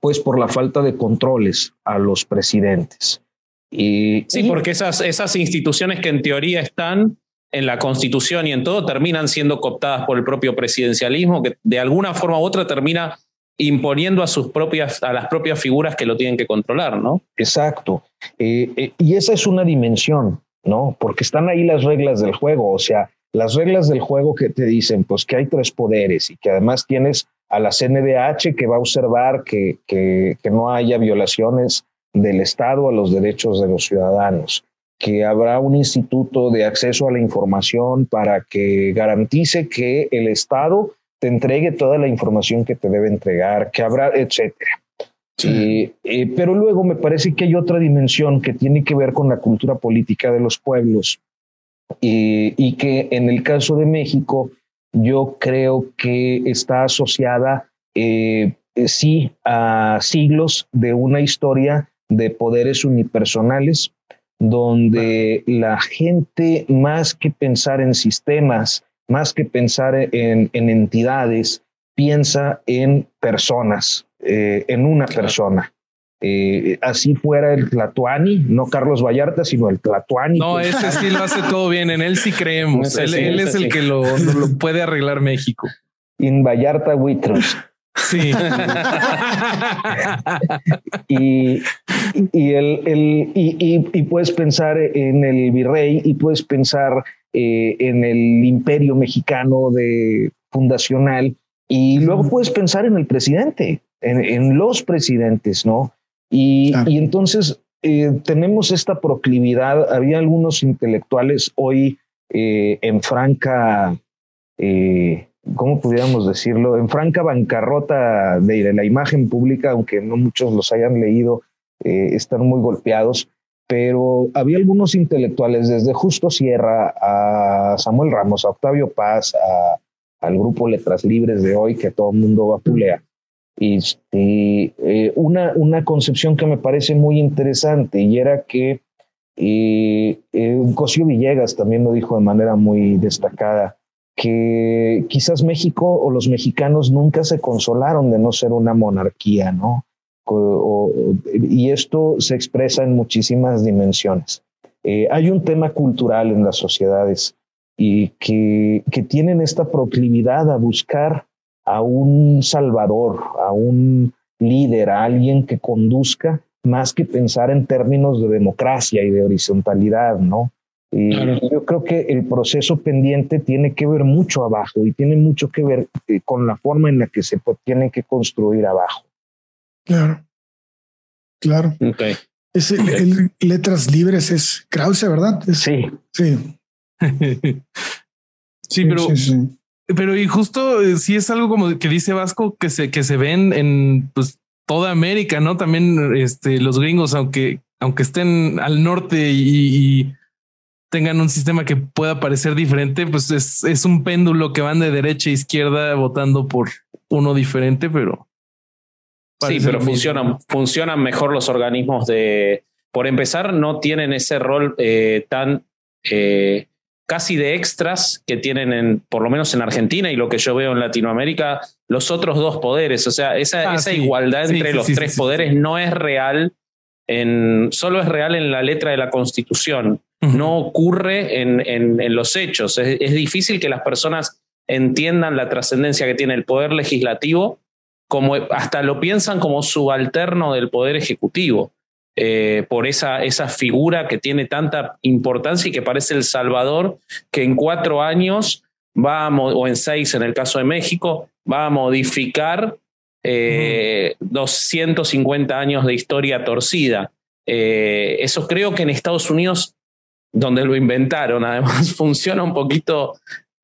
D: pues por la falta de controles a los presidentes.
B: sí, porque esas, esas instituciones que en teoría están en la constitución y en todo terminan siendo cooptadas por el propio presidencialismo, que de alguna forma u otra termina imponiendo a sus propias, a las propias figuras que lo tienen que controlar, ¿no?
D: Exacto. Eh, eh, y esa es una dimensión, ¿no? Porque están ahí las reglas del juego, o sea, las reglas del juego que te dicen, pues que hay tres poderes y que además tienes a la CNDH que va a observar que, que, que no haya violaciones del Estado a los derechos de los ciudadanos que habrá un instituto de acceso a la información para que garantice que el Estado te entregue toda la información que te debe entregar, que habrá, etcétera. Eh, pero luego me parece que hay otra dimensión que tiene que ver con la cultura política de los pueblos y que en el caso de México yo creo que está asociada eh, sí a siglos de una historia de poderes unipersonales donde la gente, más que pensar en sistemas, más que pensar en, entidades, piensa en personas, eh, en una persona. Eh, así fuera el Tlatuani, no Carlos Vallarta, sino el Tlatuani.
A: No, ese sí lo hace todo bien, en él sí creemos. él, es el que lo, puede arreglar México.
D: En Vallarta Witros.
A: Sí.
D: y, y, el, el, y, y, puedes pensar en el virrey y puedes pensar eh, en el imperio mexicano de fundacional y luego puedes pensar en el presidente, en, los presidentes, ¿no? Y, y entonces eh, tenemos esta proclividad. Había algunos intelectuales hoy eh, en franca ¿cómo pudiéramos decirlo? En franca bancarrota de, la imagen pública, aunque no muchos los hayan leído, eh, están muy golpeados, pero había algunos intelectuales, desde Justo Sierra a Samuel Ramos, a Octavio Paz, al grupo Letras Libres de hoy, que todo el mundo vapulea. Este, eh, una, una concepción que me parece muy interesante y era que eh, Cosio Villegas también lo dijo de manera muy destacada, que quizás México o los mexicanos nunca se consolaron de no ser una monarquía, ¿no? y esto se expresa en muchísimas dimensiones. Eh, hay un tema cultural en las sociedades y que, que tienen esta proclividad a buscar a un salvador, a un líder, a alguien que conduzca, más que pensar en términos de democracia y de horizontalidad, ¿no? Y yo creo que el proceso pendiente tiene que ver mucho abajo y tiene mucho que ver eh, con la forma en la que se tiene que construir abajo.
C: Claro, claro.
B: Okay.
C: Es el, letras libres es Krause, ¿verdad?
D: sí.
C: Sí.
A: sí, pero, pero y justo eh, sí es algo como que dice Vasco que se, que se ven en pues, toda América, ¿no? También este, los gringos, aunque, aunque estén al norte y tengan un sistema que pueda parecer diferente, pues es, es un péndulo que van de derecha a izquierda votando por uno diferente, pero...
B: Sí, pero funcionan, funcionan mejor los organismos de... Por empezar, no tienen ese rol eh, tan... Eh, casi de extras que tienen en, por lo menos en Argentina y lo que yo veo en Latinoamérica, los otros dos poderes. O sea, esa, ah, esa igualdad entre los tres poderes no es real en, solo es real en la letra de la Constitución. No ocurre en, en, los hechos. Es, difícil que las personas entiendan la trascendencia que tiene el poder legislativo, como hasta lo piensan como subalterno del poder ejecutivo, eh, por esa, esa figura que tiene tanta importancia y que parece el Salvador, que en cuatro años va o en seis en el caso de México, va a modificar eh, 250 años de historia torcida. Eh, eso creo que en Estados Unidos donde lo inventaron, además funciona un poquito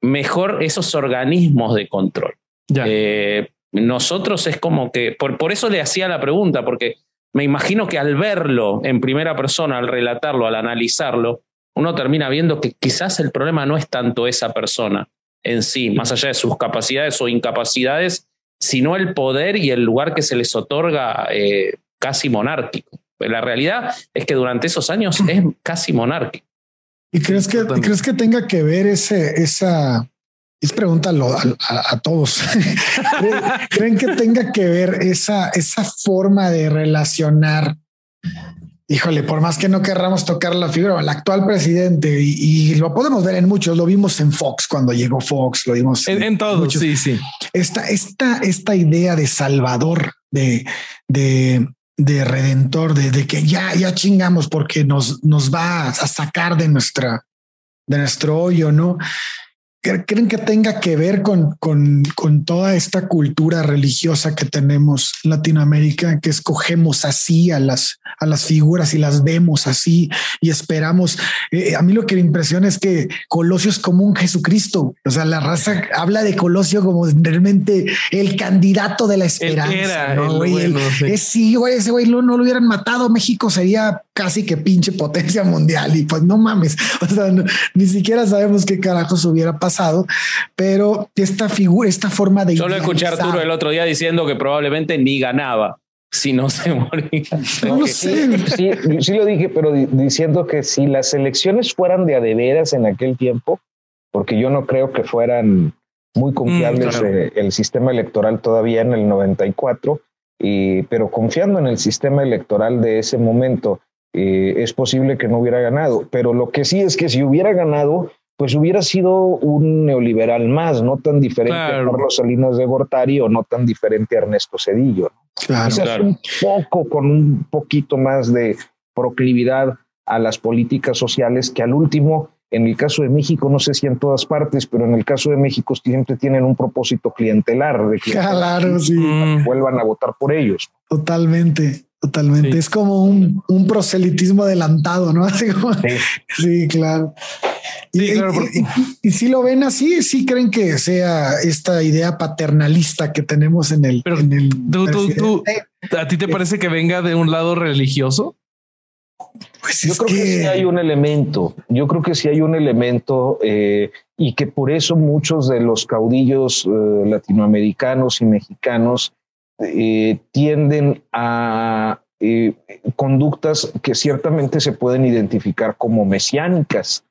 B: mejor esos organismos de control. Eh, nosotros es como que, por, por eso le hacía la pregunta, porque me imagino que al verlo en primera persona, al relatarlo, al analizarlo, uno termina viendo que quizás el problema no es tanto esa persona en sí, más allá de sus capacidades o incapacidades, sino el poder y el lugar que se les otorga eh, casi monárquico. La realidad es que durante esos años es casi monárquico.
C: ¿Y crees que, crees que tenga que ver ese, esa, es pregúntalo a, todos. ¿Creen que tenga que ver esa, esa forma de relacionar? Híjole, por más que no querramos tocar la figura, el actual presidente, y, lo podemos ver en muchos, lo vimos en Fox cuando llegó Fox, lo vimos
A: en, en todos. Sí, sí.
C: Esta, esta, esta idea de Salvador, de, de, de redentor, de, que ya, ya chingamos porque nos, nos va a sacar de nuestra, de nuestro hoyo, ¿no? ¿Creen que tenga que ver con, con, con, toda esta cultura religiosa que tenemos en Latinoamérica, que escogemos así a las, a las figuras y las vemos así y esperamos? Eh, a mí lo que me impresiona es que Colosio es como un Jesucristo. O sea, la raza habla de Colosio como realmente el candidato de la esperanza. ¿no, Es, sí, güey, ese güey no, no lo hubieran matado. México sería casi que pinche potencia mundial y pues no mames. O sea, ni siquiera sabemos qué carajos hubiera pasado pero esta figura, esta forma de...
B: Solo escuché a Arturo el otro día diciendo que probablemente ni ganaba si no se moría.
C: No, sé.
D: Sí, sí, lo dije, pero diciendo que si las elecciones fueran de adeveras en aquel tiempo, porque yo no creo que fueran muy confiables mm, eh, el sistema electoral todavía en el 94, y, pero confiando en el sistema electoral de ese momento, eh, es posible que no hubiera ganado. Pero lo que sí es que si hubiera ganado, pues hubiera sido un neoliberal más, no tan diferente a Carlos Salinas de Gortari o no tan diferente a Ernesto Cedillo.
C: Claro,
D: un poco con un poquito más de proclividad a las políticas sociales que al último, en el caso de México, no sé si en todas partes, pero en el caso de México siempre tienen un propósito clientelar de que
C: mm.
D: vuelvan a votar por ellos.
C: Totalmente. Totalmente. Es como un, un, proselitismo adelantado, ¿no? sí. sí, claro. y, si lo ven así, sí creen que sea esta idea paternalista que tenemos en el. en el
A: ¿A ti te parece que venga de un lado religioso?
D: Pues yo creo que... sí hay un elemento. Yo creo que sí hay un elemento eh, y que por eso muchos de los caudillos eh, latinoamericanos y mexicanos eh, tienden a conductas que ciertamente se pueden identificar como mesiánicas.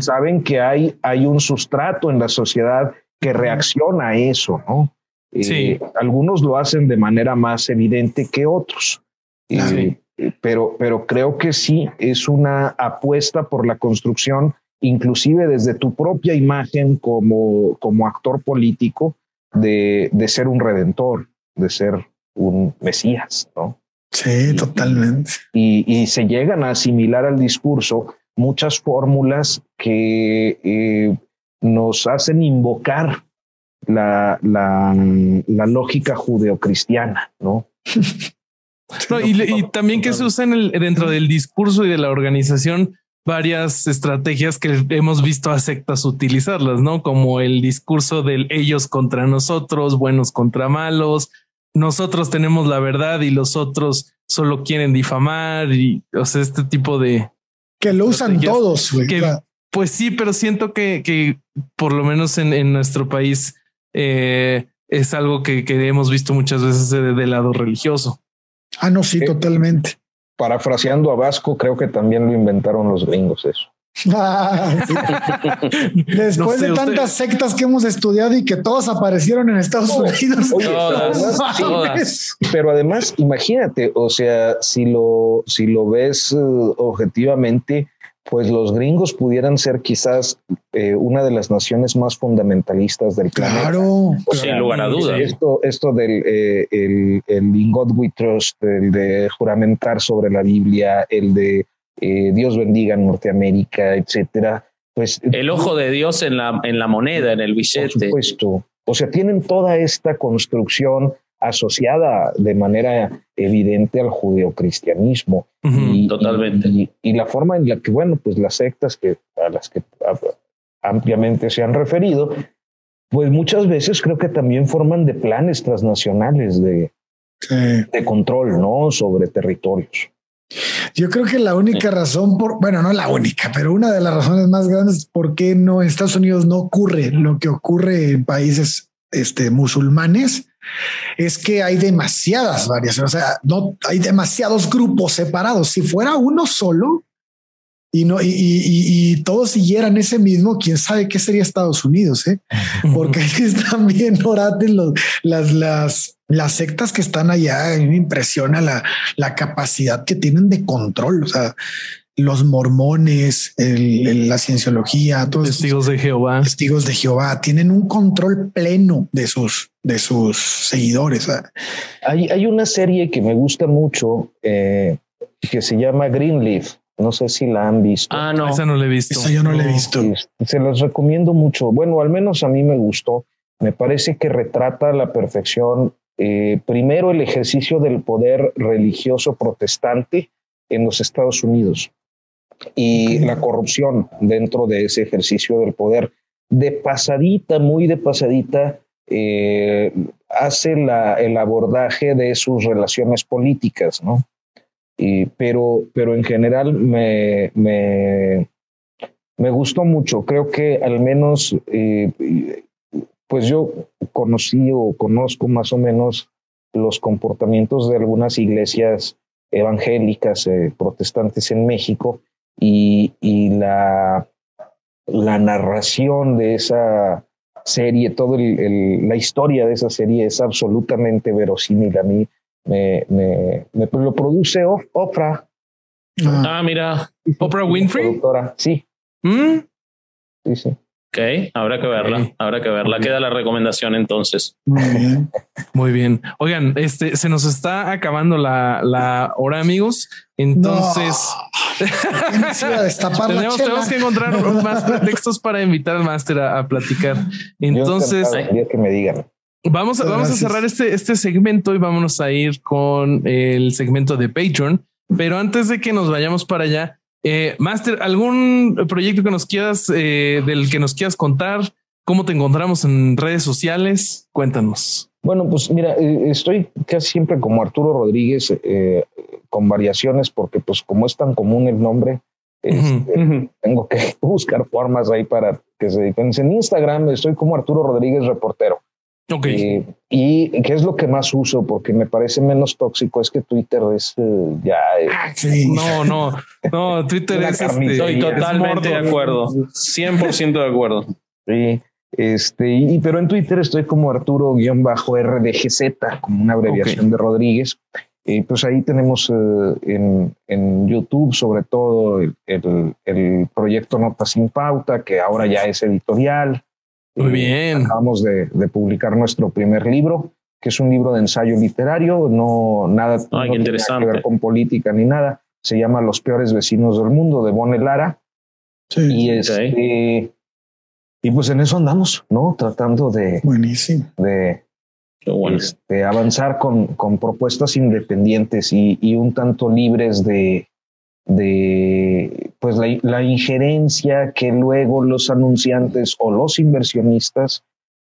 D: saben que hay, hay un sustrato en la sociedad que reacciona a eso, ¿no? Eh, algunos lo hacen de manera más evidente que otros. Eh, pero, pero creo que sí es una apuesta por la construcción, inclusive desde tu propia imagen como, como actor político, de, de ser un redentor, de ser un mesías, ¿no?
C: Sí, totalmente.
D: Y, y, se llegan a asimilar al discurso muchas fórmulas que eh, nos hacen invocar la, la, la lógica judeocristiana, ¿no?
A: no y, y, también que se usan el, dentro del discurso y de la organización varias estrategias que hemos visto a sectas utilizarlas, ¿no? Como el discurso del ellos contra nosotros, buenos contra malos, nosotros tenemos la verdad y los otros solo quieren difamar y, o sea, este tipo de...
C: Que lo usan todos, güey.
A: Pues sí, pero siento que, que por lo menos en, en nuestro país eh, es algo que, que, hemos visto muchas veces del de lado religioso.
C: Ah, no, sí, eh, totalmente.
D: Parafraseando a Vasco, creo que también lo inventaron los gringos eso.
C: Después de tantas sectas que hemos estudiado y que todos aparecieron en Estados Unidos.
D: pero además, imagínate, o sea, si lo, si lo ves uh, objetivamente, pues los gringos pudieran ser quizás eh, una de las naciones más fundamentalistas del planeta.
C: Claro,
B: sin lugar a dudas.
D: Esto, esto del eh, el, el In God We Trust, el de juramentar sobre la Biblia, el de eh, Dios bendiga Norteamérica, etcétera. Pues
B: el ojo de Dios en la, en la moneda, en el billete.
D: Por supuesto. O sea, tienen toda esta construcción asociada de manera evidente al judeocristianismo.
B: y, Totalmente.
D: Y, la forma en la que, bueno, pues las sectas que, a las que ampliamente se han referido, pues muchas veces creo que también forman de planes transnacionales de, de control, ¿no? Sobre territorios.
C: Yo creo que la única razón por, bueno, no la única, pero una de las razones más grandes por qué no Estados Unidos no ocurre lo que ocurre en países este, musulmanes es que hay demasiadas variaciones, o sea, no hay demasiados grupos separados. Si fuera uno solo y no y, y, y todos siguieran ese mismo, quién sabe qué sería Estados Unidos, ¿eh? porque están bien orates los, las, las las sectas que están allá, me impresiona la, la capacidad que tienen de control. O sea, los mormones, el, la cienciología, todos
A: testigos de Jehová,
C: testigos de Jehová tienen un control pleno de sus, de sus seguidores.
D: Hay, hay una serie que me gusta mucho eh, que se llama Greenleaf. No sé si la han visto.
A: Ah, no, esa no la he visto.
C: Esa yo no, no la he visto.
D: Se los recomiendo mucho. Bueno, al menos a mí me gustó. Me parece que retrata a la perfección eh, primero el ejercicio del poder religioso protestante en los Estados Unidos y la corrupción dentro de ese ejercicio del poder. De pasadita, muy de pasadita, eh, hace la, el abordaje de sus relaciones políticas, ¿no? Y, pero, pero en general me, me, me gustó mucho. Creo que al menos eh, pues yo conocí o conozco más o menos los comportamientos de algunas iglesias evangélicas eh, protestantes en México y, y la, la, narración de esa serie, toda la historia de esa serie es absolutamente verosímil. A mí me, me, me lo produce Oprah.
A: Ah, mira, Oprah Winfrey.
D: Sí.
A: ¿Mm?
D: Sí, sí.
B: Ok, habrá que verla, habrá que verla. Queda la recomendación entonces.
C: Muy bien.
A: Muy bien. Oigan, este se nos está acabando la, la hora, amigos. Entonces
C: no.
A: tenemos, tenemos, que encontrar más pretextos para invitar al máster a, a, platicar. Entonces,
D: que me digan.
A: Vamos, a, vamos a cerrar este, este segmento y vámonos a ir con el segmento de Patreon. Pero antes de que nos vayamos para allá, eh, Master, ¿algún proyecto que nos quieras, eh, del que nos quieras contar? ¿Cómo te encontramos en redes sociales? Cuéntanos.
D: Bueno, pues mira, eh, estoy casi siempre como Arturo Rodríguez, eh, con variaciones, porque pues como es tan común el nombre, este, tengo que buscar formas ahí para que se diferencien. En Instagram estoy como Arturo Rodríguez Reportero.
A: Ok.
D: Eh, y qué es lo que más uso, porque me parece menos tóxico, es que Twitter es eh, ya. eh,
C: Ah, sí.
A: No, no, no, Twitter es este,
B: Estoy
D: es
B: totalmente de acuerdo. 100% de acuerdo.
D: Sí, este, y, pero en Twitter estoy como Arturo-RDGZ, como una abreviación de Rodríguez. Y pues ahí tenemos eh, en, en YouTube, sobre todo, el, el- el proyecto Notas sin Pauta, que ahora ya es editorial.
A: Muy
D: Eh,
A: bien.
D: Acabamos de, de publicar nuestro primer libro, que es un libro de ensayo literario, no nada, no
B: qué
D: tiene nada
B: interesante.
D: que ver con política ni nada. Se llama Los peores vecinos del mundo, de Bonne Lara.
C: Sí,
D: Y este, y pues en eso andamos, ¿no? Tratando de,
C: buenísimo.
D: de
B: bueno.
D: este, avanzar con, con propuestas independientes y, y un tanto libres de, de pues la, la injerencia que luego los anunciantes o los inversionistas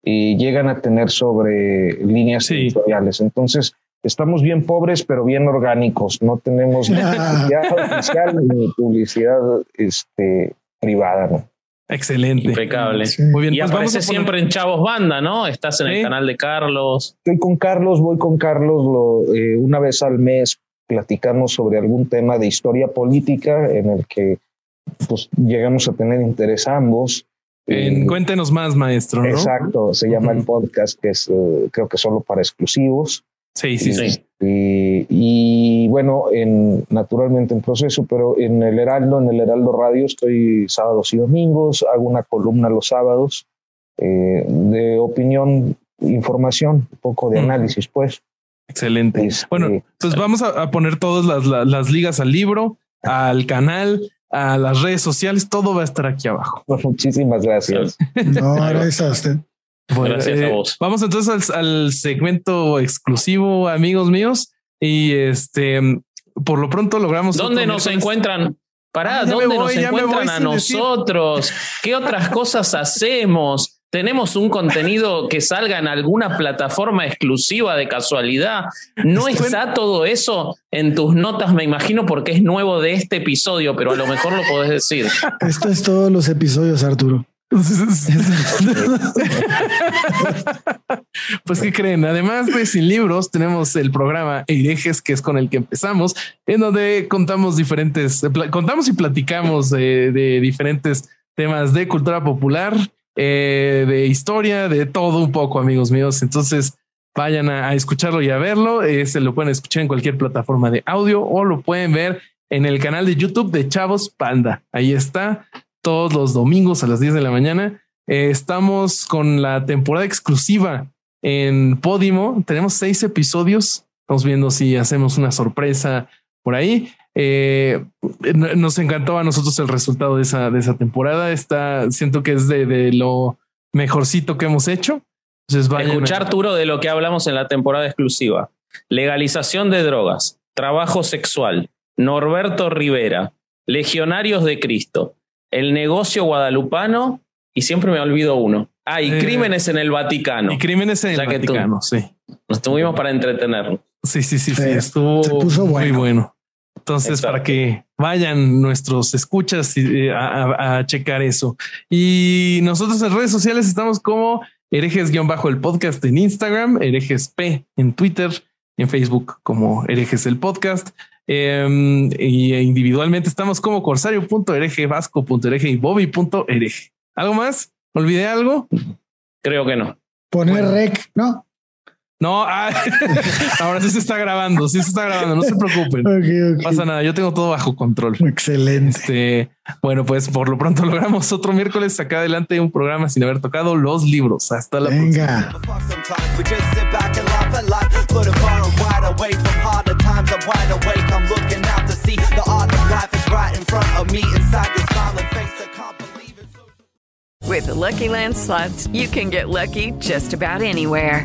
D: eh, llegan a tener sobre líneas
A: Sí.
D: editoriales. Entonces, estamos bien pobres, pero bien orgánicos. No tenemos ni publicidad oficial ni publicidad este, privada. ¿no?
A: Excelente.
B: Impecable.
C: Sí.
A: Muy bien,
B: Y
A: pues vamos a
B: apareces
A: poner-
B: siempre en Chavos Banda, ¿no? Estás en
A: Sí.
B: el canal de Carlos.
D: Estoy con Carlos, voy con Carlos lo, eh, una vez al mes, platicamos sobre algún tema de historia política en el que pues, llegamos a tener interés ambos.
A: En
D: Eh,
A: Cuéntenos más, maestro, ¿no?
D: Exacto, se llama el
A: Ujú.
D: podcast que es eh, creo que solo para exclusivos.
A: Sí, sí, sí.
B: Sí.
D: Y, y bueno, en, naturalmente en proceso, pero en el Heraldo, en el Heraldo Radio estoy sábados y domingos, hago una columna los sábados eh, de opinión, información, un poco de análisis, pues.
A: Excelente.
D: Este,
A: Bueno, pues vamos a, a poner todas las, las- las ligas al libro, al canal, a las redes sociales, todo va a estar aquí abajo.
D: muchísimas gracias.
C: No, gracias a usted.
A: Bueno,
B: Gracias a
A: eh,
B: vos.
A: Vamos entonces al, al segmento exclusivo, amigos míos. Y este, por lo pronto logramos.
B: ¿Dónde nos
A: miércoles.
B: encuentran? Pará,
A: Ah,
B: ¿dónde
A: voy,
B: nos encuentran a
A: decir.
B: nosotros? ¿Qué otras cosas hacemos? ¿Tenemos un contenido que salga en alguna plataforma exclusiva de casualidad? ¿No
A: Estoy-
B: está todo eso en tus notas, me imagino, porque es nuevo de este episodio, pero a lo mejor lo podés decir.
C: Esto es todos los episodios, Arturo.
A: pues qué creen, además de Sin Libros, tenemos el programa Herejes, que es con el que empezamos, en donde contamos diferentes, contamos y platicamos de, de diferentes temas de cultura popular, eh, de historia, de todo un poco, amigos míos. Entonces vayan a, escucharlo y a verlo. Eh, se lo pueden escuchar en cualquier plataforma de audio o lo pueden ver en el canal de YouTube de Chavos Panda. Ahí está todos los domingos a las 10 de la mañana. Eh, estamos con la temporada exclusiva en Podimo. Tenemos seis episodios. Estamos viendo si hacemos una sorpresa por ahí. Eh, nos encantó a nosotros el resultado de esa, de esa temporada. Está, siento que es de, de lo mejorcito que hemos hecho. Entonces vayan a-
B: Escuchar, Arturo, de lo que hablamos en la temporada exclusiva. Legalización de drogas, trabajo sexual, Norberto Rivera, Legionarios de Cristo, el negocio guadalupano y siempre me olvido uno. Ah, y
A: Eh,
B: crímenes en el Vaticano.
A: y crímenes en
B: O sea
A: el
B: que tú-
A: Vaticano. Sí.
B: Nos tuvimos para entretenernos.
A: Sí, sí, sí, sí,
C: Sí,
A: estuvo
C: se puso
A: muy
C: bueno.
A: Entonces,
B: Exacto.
A: para que vayan nuestros escuchas eh, a, a- a checar eso. Y nosotros en redes sociales estamos como herejes-bajo el podcast en Instagram, herejes P en Twitter, en Facebook como herejes el podcast. Eh, y individualmente estamos como corsario.hereje, vasco.hereje y bobby.hereje. ¿Algo más? ¿Olvidé algo?
B: Creo que no.
C: Poner
A: Bueno.
C: rec, ¿no?
A: No, ah, ahora sí se está grabando, sí se está grabando, no se preocupen.
C: Ok,
A: No
C: ok.
A: pasa nada, yo tengo todo bajo control.
C: Excelente.
A: Este, bueno, pues por lo pronto logramos otro miércoles sacar adelante un programa sin haber tocado los libros. Hasta la próxima.
C: Venga.
E: With the Lucky Land slots, you can get lucky just about anywhere.